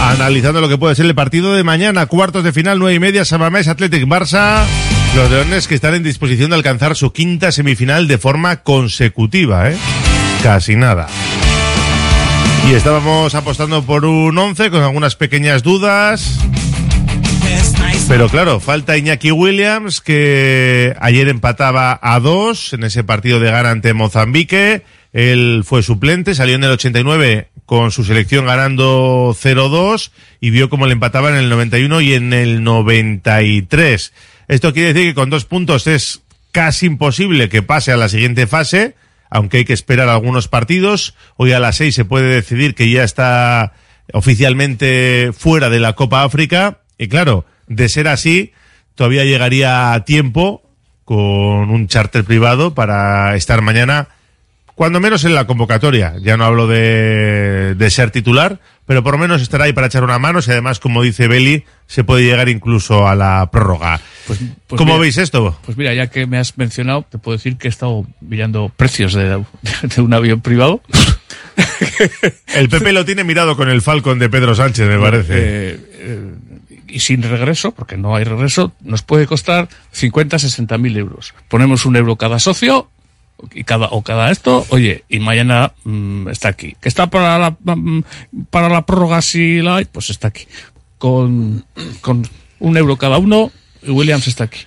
Analizando lo que puede ser el partido de mañana, cuartos de final, nueve y media, Sabamés, Athletic Barça. Los leones que están en disposición de alcanzar su quinta semifinal de forma consecutiva, ¿eh? Casi nada. Y estábamos apostando por un 11 con algunas pequeñas dudas. Pero claro, falta Iñaki Williams, que ayer empataba a dos en ese partido de gana ante Mozambique. Él fue suplente, salió en el 89 con su selección ganando 0-2 y vio cómo le empataba en el 91 y en el 93. Esto quiere decir que con dos puntos es casi imposible que pase a la siguiente fase, aunque hay que esperar algunos partidos. Hoy a las seis se puede decidir que ya está oficialmente fuera de la Copa África. Y claro, de ser así, todavía llegaría a tiempo con un charter privado para estar mañana cuando menos en la convocatoria. Ya no hablo de, de ser titular, pero por lo menos estará ahí para echar una mano y además, como dice Beli, se puede llegar incluso a la prórroga. Pues ¿Cómo mira, veis esto? Pues mira, ya que me has mencionado, te puedo decir que he estado mirando precios de, *laughs* de un avión privado. *laughs* El PP lo tiene mirado con el Falcon de Pedro Sánchez, me parece. Eh, eh, y sin regreso, porque no hay regreso, nos puede costar 50, 60 mil euros. Ponemos un euro cada socio y cada o cada esto, oye, y mañana mm, está aquí. Que está para la mm, para la prórroga si la hay, pues está aquí. Con, con un euro cada uno, Williams está aquí.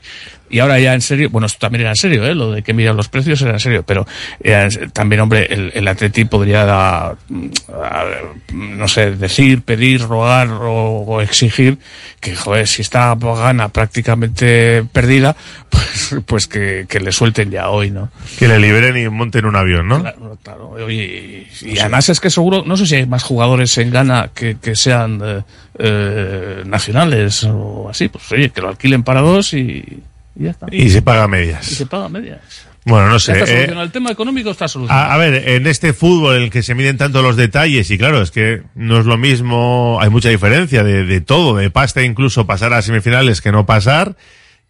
Y ahora ya en serio, bueno, esto también era en serio, ¿eh? lo de que miran los precios era en serio, pero en- también, hombre, el, el Atleti podría, mm, a- no sé, decir, pedir, rogar o, o exigir que, joder, si está gana prácticamente perdida, *laughs* pues, pues que, que le suelten ya hoy, ¿no? Que le liberen y monten un avión, ¿no? Claro, claro. Oye, y, y además es que seguro, no sé si hay más jugadores en Ghana que, que sean eh, eh, nacionales o así, pues oye, que lo alquilen para dos y, y ya está. Y se paga medias. Y se paga medias. Bueno, no sé. está eh, solucionado. el tema económico está solucionado. A, a ver, en este fútbol en el que se miden tanto los detalles, y claro, es que no es lo mismo, hay mucha diferencia de, de todo, de pasta incluso pasar a semifinales que no pasar,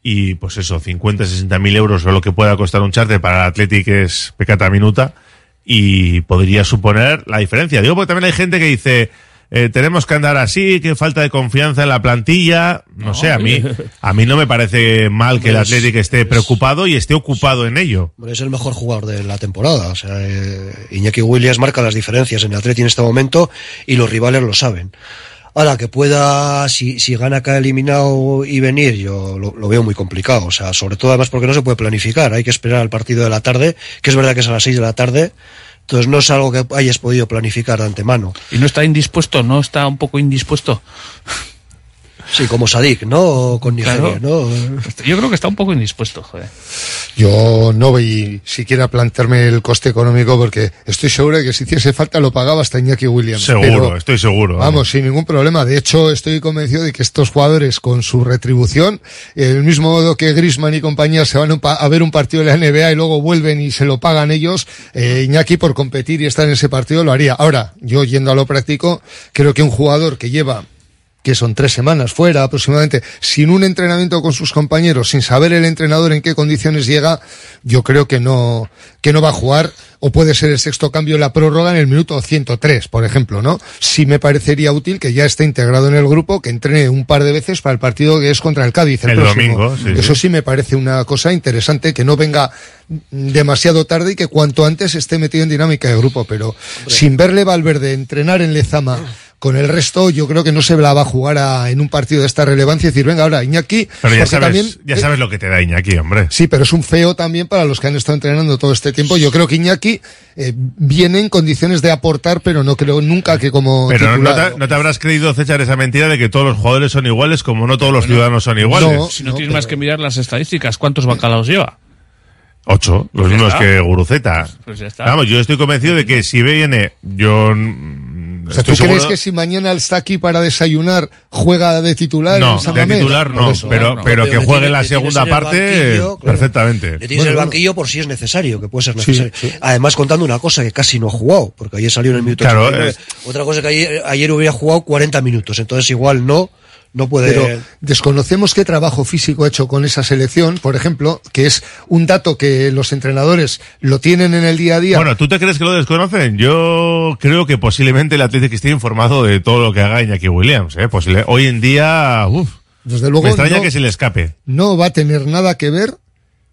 y pues eso, 50, 60 mil euros o lo que pueda costar un charter para el Athletic es pecata minuta, y podría suponer la diferencia. Digo, porque también hay gente que dice, eh, tenemos que andar así, que falta de confianza en la plantilla, no, sé, a mí, a mí no me parece mal que el Athletic esté preocupado y esté ocupado en ello. Es el mejor jugador de la temporada. O sea, eh, Iñaki Williams marca las diferencias en el Atleti en este momento y los rivales lo saben. Ahora, que pueda, si, si gana acá eliminado y venir, yo lo, lo veo muy complicado. O sea, sobre todo además porque no se puede planificar. Hay que esperar al partido de la tarde, que es verdad que es a las 6 de la tarde. Entonces no es algo que hayas podido planificar de antemano. ¿Y no está indispuesto? ¿No está un poco indispuesto? Sí, como Sadik, ¿no? O con Nigeria, Claro. ¿no? Yo creo que está un poco indispuesto, joder. Yo no voy siquiera a plantearme el coste económico porque estoy seguro de que si hiciese falta lo pagaba hasta Iñaki Williams. Seguro, Pero, estoy seguro. Vamos, sin ningún problema. De hecho, estoy convencido de que estos jugadores con su retribución, el mismo modo que Grisman y compañía se van a ver un partido de la NBA y luego vuelven y se lo pagan ellos, eh, Iñaki por competir y estar en ese partido lo haría. Ahora, yo yendo a lo práctico, creo que un jugador que lleva que son tres semanas fuera aproximadamente, sin un entrenamiento con sus compañeros, sin saber el entrenador en qué condiciones llega, yo creo que no, que no va a jugar, o puede ser el sexto cambio en la prórroga en el minuto 103, por ejemplo, ¿no? Sí me parecería útil que ya esté integrado en el grupo, que entrene un par de veces para el partido que es contra el Cádiz el, El próximo. domingo, sí, Eso sí. sí me parece una cosa interesante, que no venga demasiado tarde y que cuanto antes esté metido en dinámica de grupo, pero sin verle Valverde entrenar en Lezama con el resto, yo creo que no se la va a jugar a- en un partido de esta relevancia y decir, venga, ahora Iñaki, Pero ya sabes, también ya sabes lo que te da Iñaki, hombre. Sí, pero es un feo también para los que han estado entrenando todo este tiempo. Yo creo que Iñaki eh, viene en condiciones de aportar, pero no creo nunca que como Pero no te, no te habrás creído, César, esa mentira de que todos los jugadores son iguales, como no todos los ciudadanos son iguales. si no, tienes más que mirar las estadísticas, ¿cuántos bacalaos lleva? Ocho, los Pues mismos está. que Guruceta. Pues ya está. Vamos, yo estoy convencido de que si viene, yo O sea, ¿tú crees seguro- que si mañana está aquí para desayunar, juega de titular? No, de titular no, eso. pero, no, pero pero que juegue tiene- la segunda parte claro. perfectamente. Le tienes Bueno, el banquillo por si es necesario, que puede ser Sí, necesario. sí. Además, contando una cosa que casi no ha jugado, porque ayer salió en el minuto Claro, 89. Otra cosa que ayer, ayer hubiera jugado 40 minutos, entonces igual no, no puede. Pero desconocemos qué trabajo físico ha hecho con esa selección, por ejemplo, que es un dato que los entrenadores lo tienen en el día a día. Bueno, ¿tú te crees que lo desconocen? Yo creo que posiblemente el Atlético esté informado de todo lo que haga Iñaki Williams. ¿eh? Posible- Hoy en día, uf, Desde luego, me extraña no- que se le escape. no va a tener nada que ver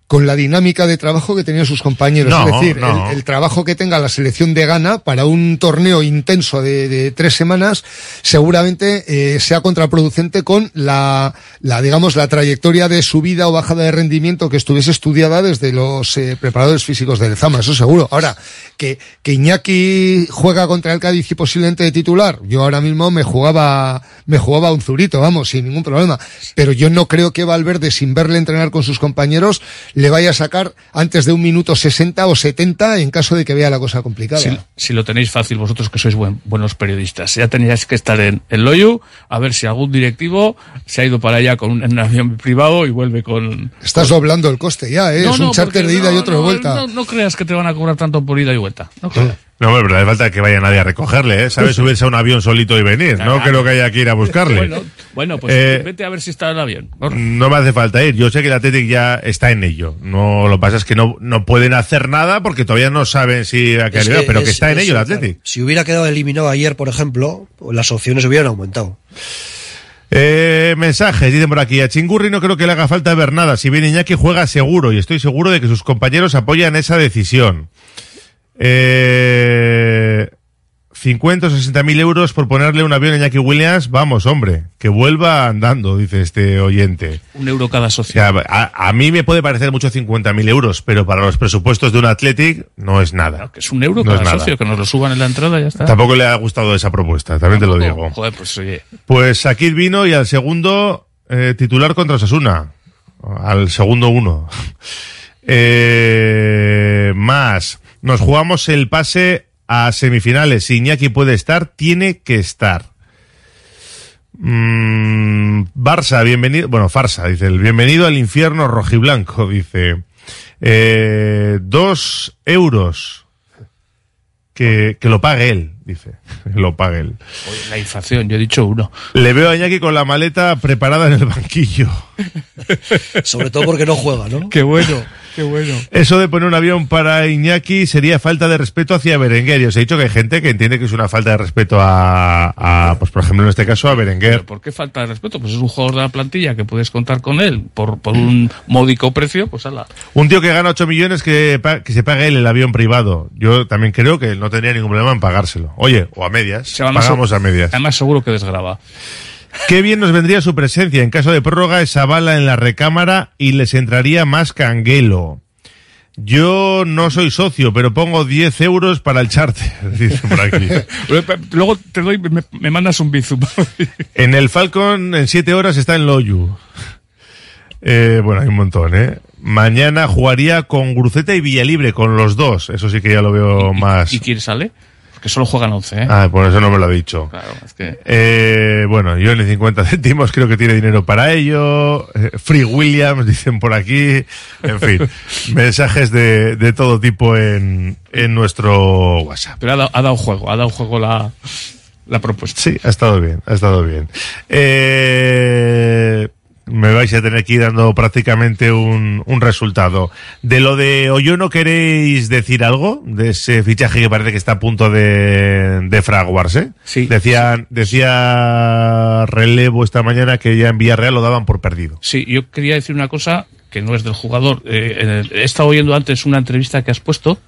con la dinámica de trabajo que tenían sus compañeros. No, es decir, no. el, el trabajo que tenga la selección de Ghana para un torneo intenso de, de tres semanas seguramente eh, sea contraproducente con la, la, digamos, la trayectoria de subida o bajada de rendimiento que estuviese estudiada desde los eh, preparadores físicos del Zama, eso seguro. Ahora, que, que Iñaki juega contra el Cádiz y posiblemente de titular, yo ahora mismo me jugaba, me jugaba un zurito, vamos, sin ningún problema. Pero yo no creo que Valverde, sin verle entrenar con sus compañeros, le vaya a sacar antes de un minuto 60 o 70 en caso de que vea la cosa complicada. Si, si lo tenéis fácil vosotros que sois buen- buenos periodistas, ya teníais que estar en, en Loyu a ver si algún directivo se ha ido para allá con un, en avión privado y vuelve con... Estás doblando el coste ya, ¿eh? No, es un no, charter de ida y otro de vuelta. No, no creas que te van a cobrar tanto por ida y vuelta. No creas. No, hombre, pero no hace falta que vaya nadie a recogerle, ¿eh? Sabe subirse a un avión solito y venir. No creo que haya que ir a buscarle. Bueno, bueno, pues Eh, vete a ver si está en el avión. No me hace falta ir. Yo sé que el Athletic ya está en ello. No, lo que pasa es que no, no pueden hacer nada porque todavía no saben si a qué Es nivel, que pero que es- está en es- ello el claro, Athletic. Si hubiera quedado eliminado ayer, por ejemplo, las opciones hubieran aumentado. Eh, mensajes, dicen por aquí. A Chingurri no creo que le haga falta ver nada. Si viene Iñaki juega seguro y estoy seguro de que sus compañeros apoyan esa decisión. Eh, 50 o 60 mil euros por ponerle un avión a Iñaki Williams. Vamos, hombre, que vuelva andando, dice este oyente. Un euro cada O socio. sea, a, a mí me puede parecer mucho 50 mil euros, pero para los presupuestos de un Athletic no es nada. Que es un euro No es cada socio, que nos lo suban en la entrada y ya está. Tampoco le ha gustado esa propuesta, también te lo digo. Joder, pues oye. Pues Sakid vino y al segundo eh, titular contra Osasuna. Al segundo uno. *laughs* Eh, más. Nos jugamos el pase a semifinales. Si Iñaki puede estar, tiene que estar. Mm, Barça, bienvenido. Bueno, Farsa, dice. El bienvenido al infierno rojiblanco, dice. Eh, dos euros. Que, que lo pague él, dice. Que *laughs* lo pague él. Oye, la inflación, yo he dicho uno. Le veo a Iñaki con la maleta preparada en el banquillo. *laughs* Sobre todo porque no juega, ¿no? Qué bueno, *laughs* qué bueno. Eso de poner un avión para Iñaki sería falta de respeto hacia Berenguer. Y os he dicho que hay gente que entiende que es una falta de respeto a, a, pues por ejemplo en este caso a Berenguer. ¿Por qué falta de respeto? Pues es un jugador de la plantilla que puedes contar con él por, por un módico precio, pues ala. Un tío que gana 8 millones que, que se pague él el avión privado. Yo también creo que no tendría ningún problema en pagárselo. Oye, o a medias. Se a Pagamos so- a medias. Además seguro que desgraba. Qué bien nos vendría su presencia. En caso de prórroga, esa bala en la recámara y les entraría más canguelo. Yo no soy socio, pero pongo 10 euros para el charter, *laughs* dice por aquí. Luego te doy, me, me mandas un bizum. En el Falcon, en 7 horas está en Loyu. Eh, bueno, hay un montón, ¿eh? Mañana jugaría con Gruceta y Villalibre, con los dos. Eso sí que ya lo veo más. ¿Y quién sale? Porque solo juegan 11, ¿eh? Ah, por eso no me lo ha dicho. Claro, es que... Eh, bueno, yo ni 50 céntimos creo que tiene dinero para ello. Eh, Free Williams, *laughs* dicen por aquí. En fin, *laughs* mensajes de, de todo tipo en, en nuestro WhatsApp. Pero ha dado, ha dado juego, ha dado juego la, la propuesta. Sí, ha estado bien, ha estado bien. Eh, me vais a tener que ir dando prácticamente un, un resultado. De lo de Oyono, ¿queréis decir algo? De ese fichaje que parece que está a punto de, de fraguarse. Sí. Decían, decía Relevo esta mañana que ya en Villarreal lo daban por perdido. Sí, yo quería decir una cosa que no es del jugador. Eh, he estado oyendo antes una entrevista que has puesto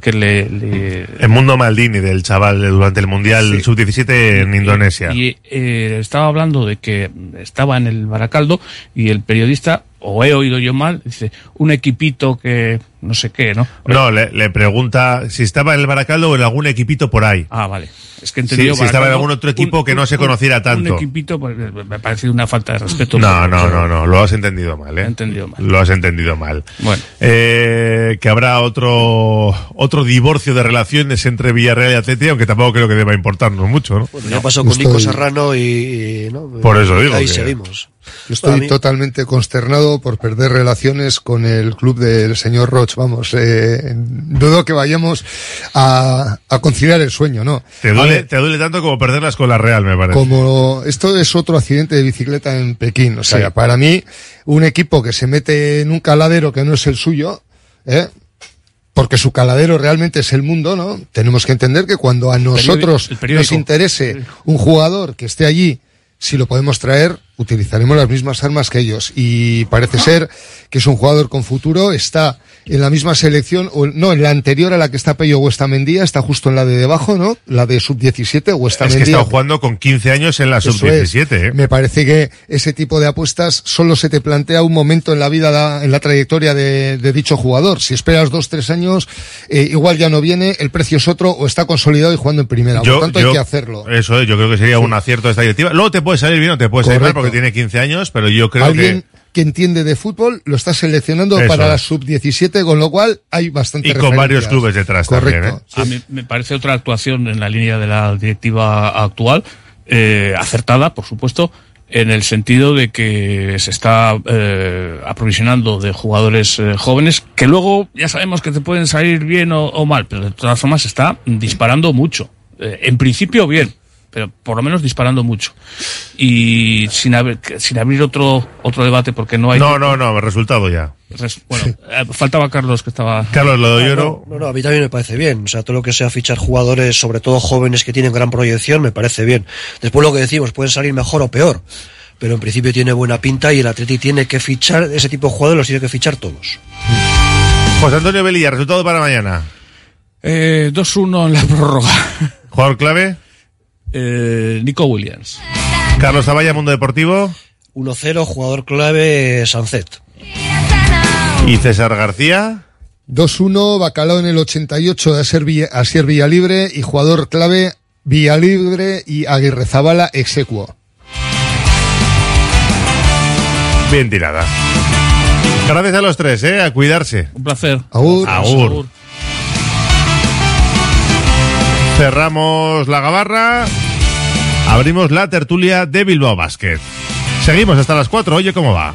que le... le- El mundo Maldini del chaval durante el Mundial Sub-17 en Indonesia. Y eh, estaba hablando de que estaba en el Baracaldo y el periodista, o he oído yo mal, dice, un equipito que no sé qué, ¿no? No, le, le pregunta si estaba en el Baracaldo o en algún equipito por ahí. Ah, vale. Es que he Sí, si estaba en algún otro equipo un- que no se un- conociera tanto. Un equipito, pues, me ha parecido una falta de respeto. No, por- no, no, no, lo has entendido mal, ¿eh? entendido mal. Lo has entendido mal. Bueno. Eh, que habrá otro otro divorcio de relaciones entre Villarreal y Atleti, aunque tampoco creo que deba importarnos mucho, ¿no? Bueno, ya pasó con Nico Serrano y, y, ¿no? Por eso digo Ahí que- seguimos. Yo estoy mí- totalmente consternado por perder relaciones con el club del señor Roch. Vamos, eh, dudo que vayamos a, a conciliar el sueño, ¿no? Te duele, ver, te duele tanto como perderlas con la Real, me parece. como esto es otro accidente de bicicleta en Pekín. O sea, Sí. para mí, un equipo que se mete en un caladero que no es el suyo, ¿eh? porque su caladero realmente es el mundo, ¿no? Tenemos que entender que cuando a nosotros el periódico. nos interese un jugador que esté allí, si lo podemos traer, utilizaremos las mismas armas que ellos. Y parece ser que es un jugador con futuro, está en la misma selección, o no, en la anterior a la que está Pello Huestamendía, está justo en la de debajo, ¿no? La de sub-17, Es Huestamendía. que está jugando con 15 años en la Eso sub-17, es. ¿eh? Me parece que ese tipo de apuestas solo se te plantea un momento en la vida, da- en la trayectoria de, de dicho jugador. Si esperas dos, tres años, eh, igual ya no viene, el precio es otro o está consolidado y jugando en primera. Por lo tanto, hay que hacerlo. Eso es, yo creo que sería un acierto de esta directiva. Luego te puede salir bien o te puede salir mal. Tiene 15 años, pero yo creo Alguien, que que entiende de fútbol lo está seleccionando Eso para la es. sub-17, con lo cual hay bastante Y con varios clubes detrás Correcto. también, ¿eh? A mí me parece otra actuación en la línea de la directiva actual, eh, acertada, por supuesto, en el sentido de que se está eh, aprovisionando de jugadores eh, jóvenes que luego ya sabemos que te pueden salir bien o, o mal, pero de todas formas se está disparando mucho. Eh, en principio bien, pero por lo menos disparando mucho. Y sin, haber, sin abrir otro otro debate porque no hay... No, no, no, resultado ya. Res- Bueno, eh, faltaba Carlos que estaba... Carlos lo Ah, no, no, no, a mí también me parece bien. O sea, todo lo que sea fichar jugadores, sobre todo jóvenes que tienen gran proyección, me parece bien. Después lo que decimos, pueden salir mejor o peor. Pero en principio tiene buena pinta y el Atleti tiene que fichar, ese tipo de jugadores los tiene que fichar todos. José Antonio Velilla, resultado para mañana. Eh, 2-1 en la prórroga. ¿Jugador clave? Eh, Nico Williams. Carlos Zavalla, Mundo Deportivo. 1-0, jugador clave, Sancet. Y César García. 2-1, Bacalao en el 88 de Asier, Villa, Asier Villalibre y jugador clave Villalibre y Aguirre Zabala execuo. Bien tirada. Gracias a los tres, ¿eh? A cuidarse. Un placer. Agur. Agur. Cerramos la gabarra. Abrimos la tertulia de Bilbao Basket. Seguimos hasta las 4. Oye, ¿cómo va?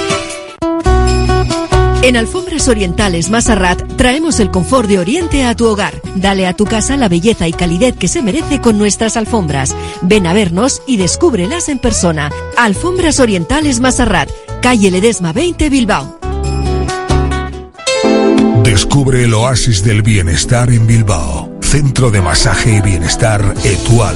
En Alfombras Orientales Masarrat traemos el confort de Oriente a tu hogar. Dale a tu casa la belleza y calidez que se merece con nuestras alfombras. Ven a vernos y descúbrelas en persona. Alfombras Orientales Masarrat, calle Ledesma 20 Bilbao. Descubre el oasis del bienestar en Bilbao. Centro de Masaje y Bienestar Etual.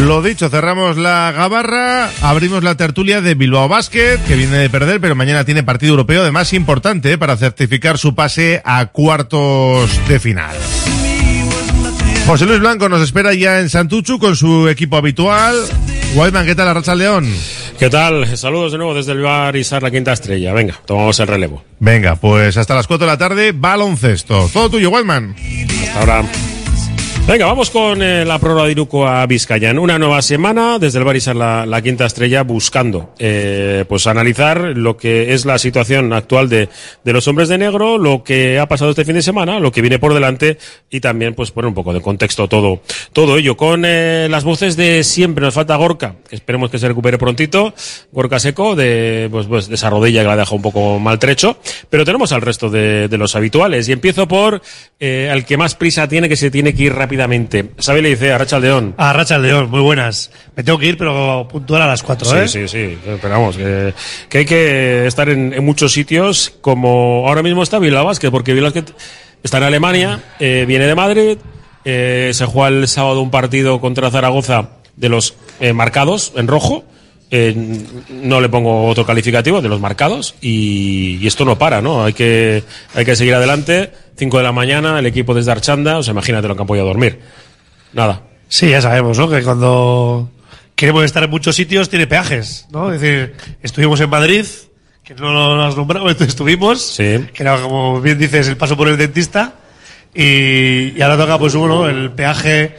Lo dicho, cerramos la gabarra, abrimos la tertulia de Bilbao Basket, que viene de perder, pero mañana tiene partido europeo, además importante, ¿eh? para certificar su pase a cuartos de final. José Luis Blanco nos espera ya en Santuchu con su equipo habitual. Whiteman, ¿qué tal, Arracha León? ¿Qué tal? Saludos de nuevo desde el bar Isar la Quinta Estrella. Venga, tomamos el relevo. Venga, pues hasta las 4 de la tarde, baloncesto. Todo tuyo, Whiteman. Hasta ahora. Venga, vamos con eh, la prórroga de Iruko a Vizcayan. Una nueva semana desde el Barisar la, quinta estrella buscando eh, pues analizar lo que es la situación actual de, de los hombres de negro, lo que ha pasado este fin de semana, lo que viene por delante y también pues poner un poco de contexto todo, todo ello. Con eh, las voces de siempre nos falta Gorka, esperemos que se recupere prontito. Gorka Seco de, pues, pues, de esa rodilla que la deja un poco maltrecho. Pero tenemos al resto de, de los habituales y empiezo por al que más prisa tiene que se tiene que ir rápidamente. ¿Sabe le dice a Racha León? A Racha León, muy buenas. Me tengo que ir, pero puntual a las 4, Sí, ¿eh? sí, sí. Esperamos que, que hay que estar en, en muchos sitios, como ahora mismo está Bilbao Basket, porque Basket está en Alemania, eh, viene de Madrid, eh, se juega el sábado un partido contra Zaragoza de los eh, marcados en rojo. Eh, no le pongo otro calificativo de los marcados y, y esto no para, ¿no? Hay que, hay que seguir adelante. 5 de la mañana, el equipo desde Archanda, o sea, imagínate lo que han podido dormir. Nada. Sí, ya sabemos, ¿no? Que cuando queremos estar en muchos sitios tiene peajes, ¿no? Es decir, estuvimos en Madrid, que no lo has nombrado, *laughs* entonces estuvimos, que era, como bien dices, el paso por el dentista, y, y ahora toca, pues bueno, el peaje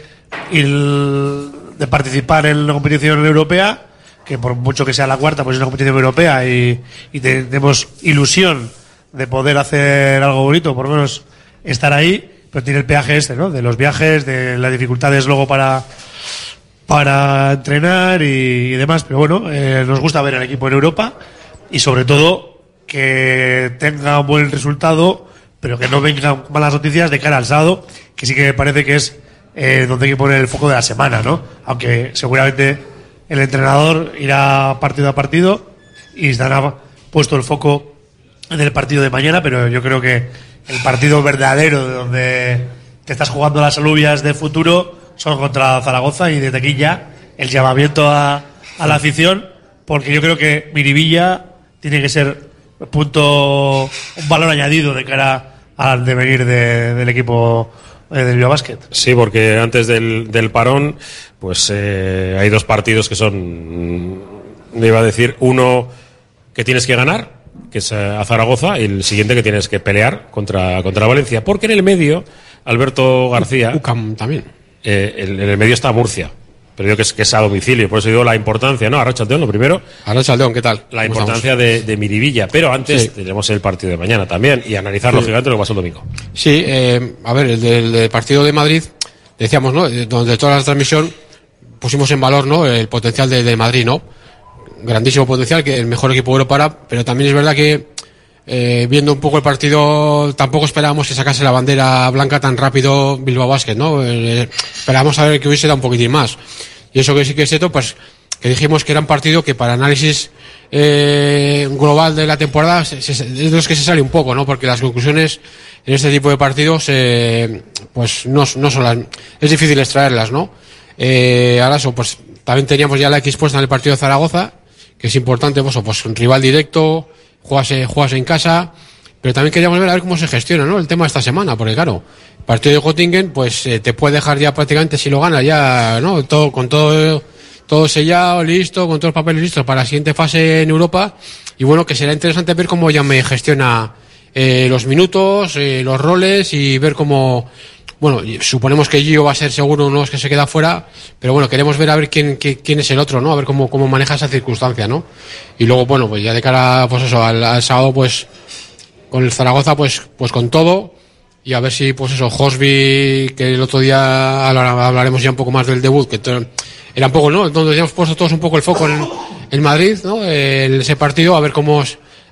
y el- de participar en la competición europea, que por mucho que sea la cuarta, pues es una competición europea y, tenemos ilusión de poder hacer algo bonito, por lo menos estar ahí, pero tiene el peaje este, ¿no? De los viajes, de las dificultades luego para para entrenar y, y demás, pero bueno, eh, nos gusta ver al equipo en Europa y sobre todo que tenga un buen resultado, pero que no vengan malas noticias de cara al sábado, que sí que me parece que es eh, donde hay que poner el foco de la semana, ¿no? Aunque seguramente el entrenador irá partido a partido y estará puesto el foco en el partido de mañana, pero yo creo que el partido verdadero de donde te estás jugando las alubias de futuro son contra Zaragoza y desde aquí ya el llamamiento a, la afición, porque yo creo que Miribilla tiene que ser punto un valor añadido de cara al devenir de- del equipo eh, del Bilbao Basket. Sí, porque antes del, del parón, pues eh, hay dos partidos que son, me iba a decir, uno que tienes que ganar, que es eh, a Zaragoza, y el siguiente que tienes que pelear contra, contra Valencia. Porque en el medio, Alberto García. también. eh, en el medio está Murcia. Pero digo que es, que es a domicilio, por eso digo la importancia, ¿no? Arrachaldeón, lo primero. Arrachaldeón, ¿qué tal? La ¿Cómo importancia de, de Miribilla. Pero antes Sí. tenemos el partido de mañana también y analizar, Sí. lógicamente, lo que pasó el domingo. Sí, eh, a ver, el del, del partido de Madrid, decíamos, ¿no? Donde toda la transmisión pusimos en valor, ¿no? El potencial de, de Madrid, ¿no? Grandísimo potencial, que el mejor equipo de Europa, pero también es verdad que, eh, viendo un poco el partido, tampoco esperábamos que sacase la bandera blanca tan rápido Bilbao Basket, ¿no? Eh, esperábamos a ver que hubiese dado un poquitín más. Y eso que sí que es cierto, pues, que dijimos que era un partido que para análisis eh, global de la temporada se- es de los que se sale un poco, ¿no? Porque las conclusiones en este tipo de partidos, eh, pues no, no son las, es difícil extraerlas, ¿no? Eh, pues también teníamos ya la X puesta en el partido de Zaragoza, que es importante, pues, pues un rival directo, juegas, eh, juegas en casa, pero también queríamos ver a ver cómo se gestiona, ¿no? El tema de esta semana, porque claro, el partido de Göttingen, pues eh, te puede dejar ya prácticamente si lo gana ya, ¿no? Todo, con todo, todo sellado, listo, con todos los papeles listos para la siguiente fase en Europa. Y bueno, que será interesante ver cómo ya me gestiona eh, los minutos, los roles y ver cómo, bueno, suponemos que Gio va a ser seguro uno de los que se queda fuera, pero bueno, queremos ver a ver quién, quién, es el otro, ¿no? A ver cómo, cómo maneja esa circunstancia, ¿no? Y luego, bueno, pues ya de cara, pues eso, al, sábado, pues, con el Zaragoza, pues, pues con todo. Y a ver si, pues eso, Hosby, que el otro día habla- hablaremos ya un poco más del debut, que era un poco, ¿no? Donde hemos puesto todos un poco el foco en, en Madrid, ¿no? En ese partido, a ver cómo,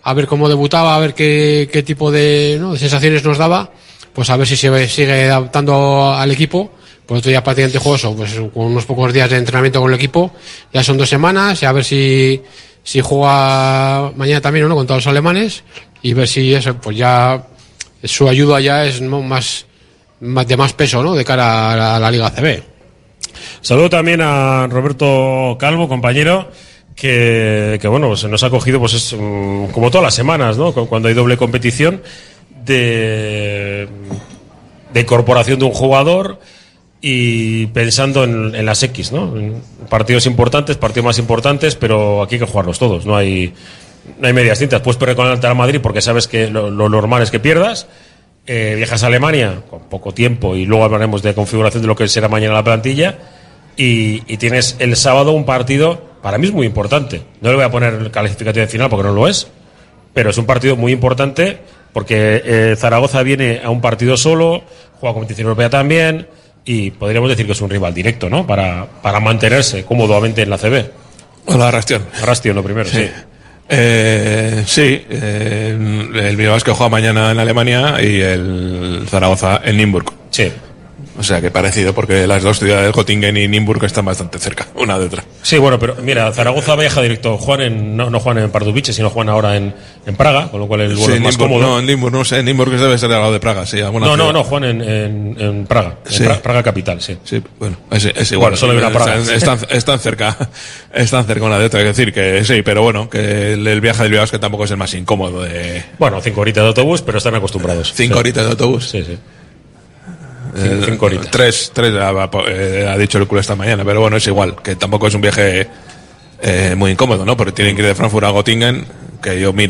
a ver cómo debutaba, a ver qué, qué tipo de, ¿no? de sensaciones nos daba, pues a ver si se sigue adaptando al equipo. Pues otro día prácticamente jugoso, pues con unos pocos días de entrenamiento con el equipo, ya son dos semanas, y a ver si, si juega mañana también o no contra los alemanes, y ver si eso, pues ya su ayuda ya es más, más de más peso, ¿no? De cara a la, Liga CB. Saludo también a Roberto Calvo, compañero, que, bueno, se nos ha cogido, pues es mm, como todas las semanas, ¿no? Cu- Cuando hay doble competición de, de incorporación de un jugador y pensando en, las X, ¿no? Partidos importantes, partidos más importantes, pero aquí hay que jugarlos todos, no hay, no hay medias tintas. Puedes perder con el Real Madrid porque sabes que lo, normal es que pierdas. Eh, viajas a Alemania con poco tiempo y luego hablaremos de configuración de lo que será mañana la plantilla. Y, tienes el sábado un partido, para mí es muy importante. No le voy a poner calificativo de final porque no lo es, pero es un partido muy importante porque eh, Zaragoza viene a un partido solo, juega competición europea también y podríamos decir que es un rival directo, ¿no? Para, para mantenerse cómodamente en la CB. Hola, Rastion. Rastion, lo primero, sí. Eh, sí, eh, el Bilbao que juega mañana en Alemania y el Zaragoza en Nimburg. Sí. O sea que parecido porque las dos ciudades, Göttingen y Nimburg, están bastante cerca, una de otra. Sí, bueno, pero mira, Zaragoza viaja directo. Juan en, no, no juegan en Pardubice, sino juean ahora en, en Praga, con lo cual el vuelo Sí, es más Nimburg, cómodo. no, en Nimburg, no sé, Nimburg debe ser al lado de Praga, sí. alguna No, no, ciudad. no, Juan en, en, en Praga, en. Pra- Praga capital, sí. Sí, bueno, es, es igual. Bueno, solo hay una Praga. Están, están, están cerca, *laughs* están cerca una de otra. Es decir, que sí, pero bueno, que el, el viaje del Bilbao que tampoco es el más incómodo de... Bueno, cinco horitas de autobús, pero están acostumbrados. Cinco Sí. horitas de autobús. Sí, sí. Eh, Cinco horitas. Tres, tres ha, eh, ha dicho el culo esta mañana, pero bueno, es igual, que tampoco es un viaje eh, muy incómodo, ¿no? Porque tienen que ir de Frankfurt a Göttingen, que yo miré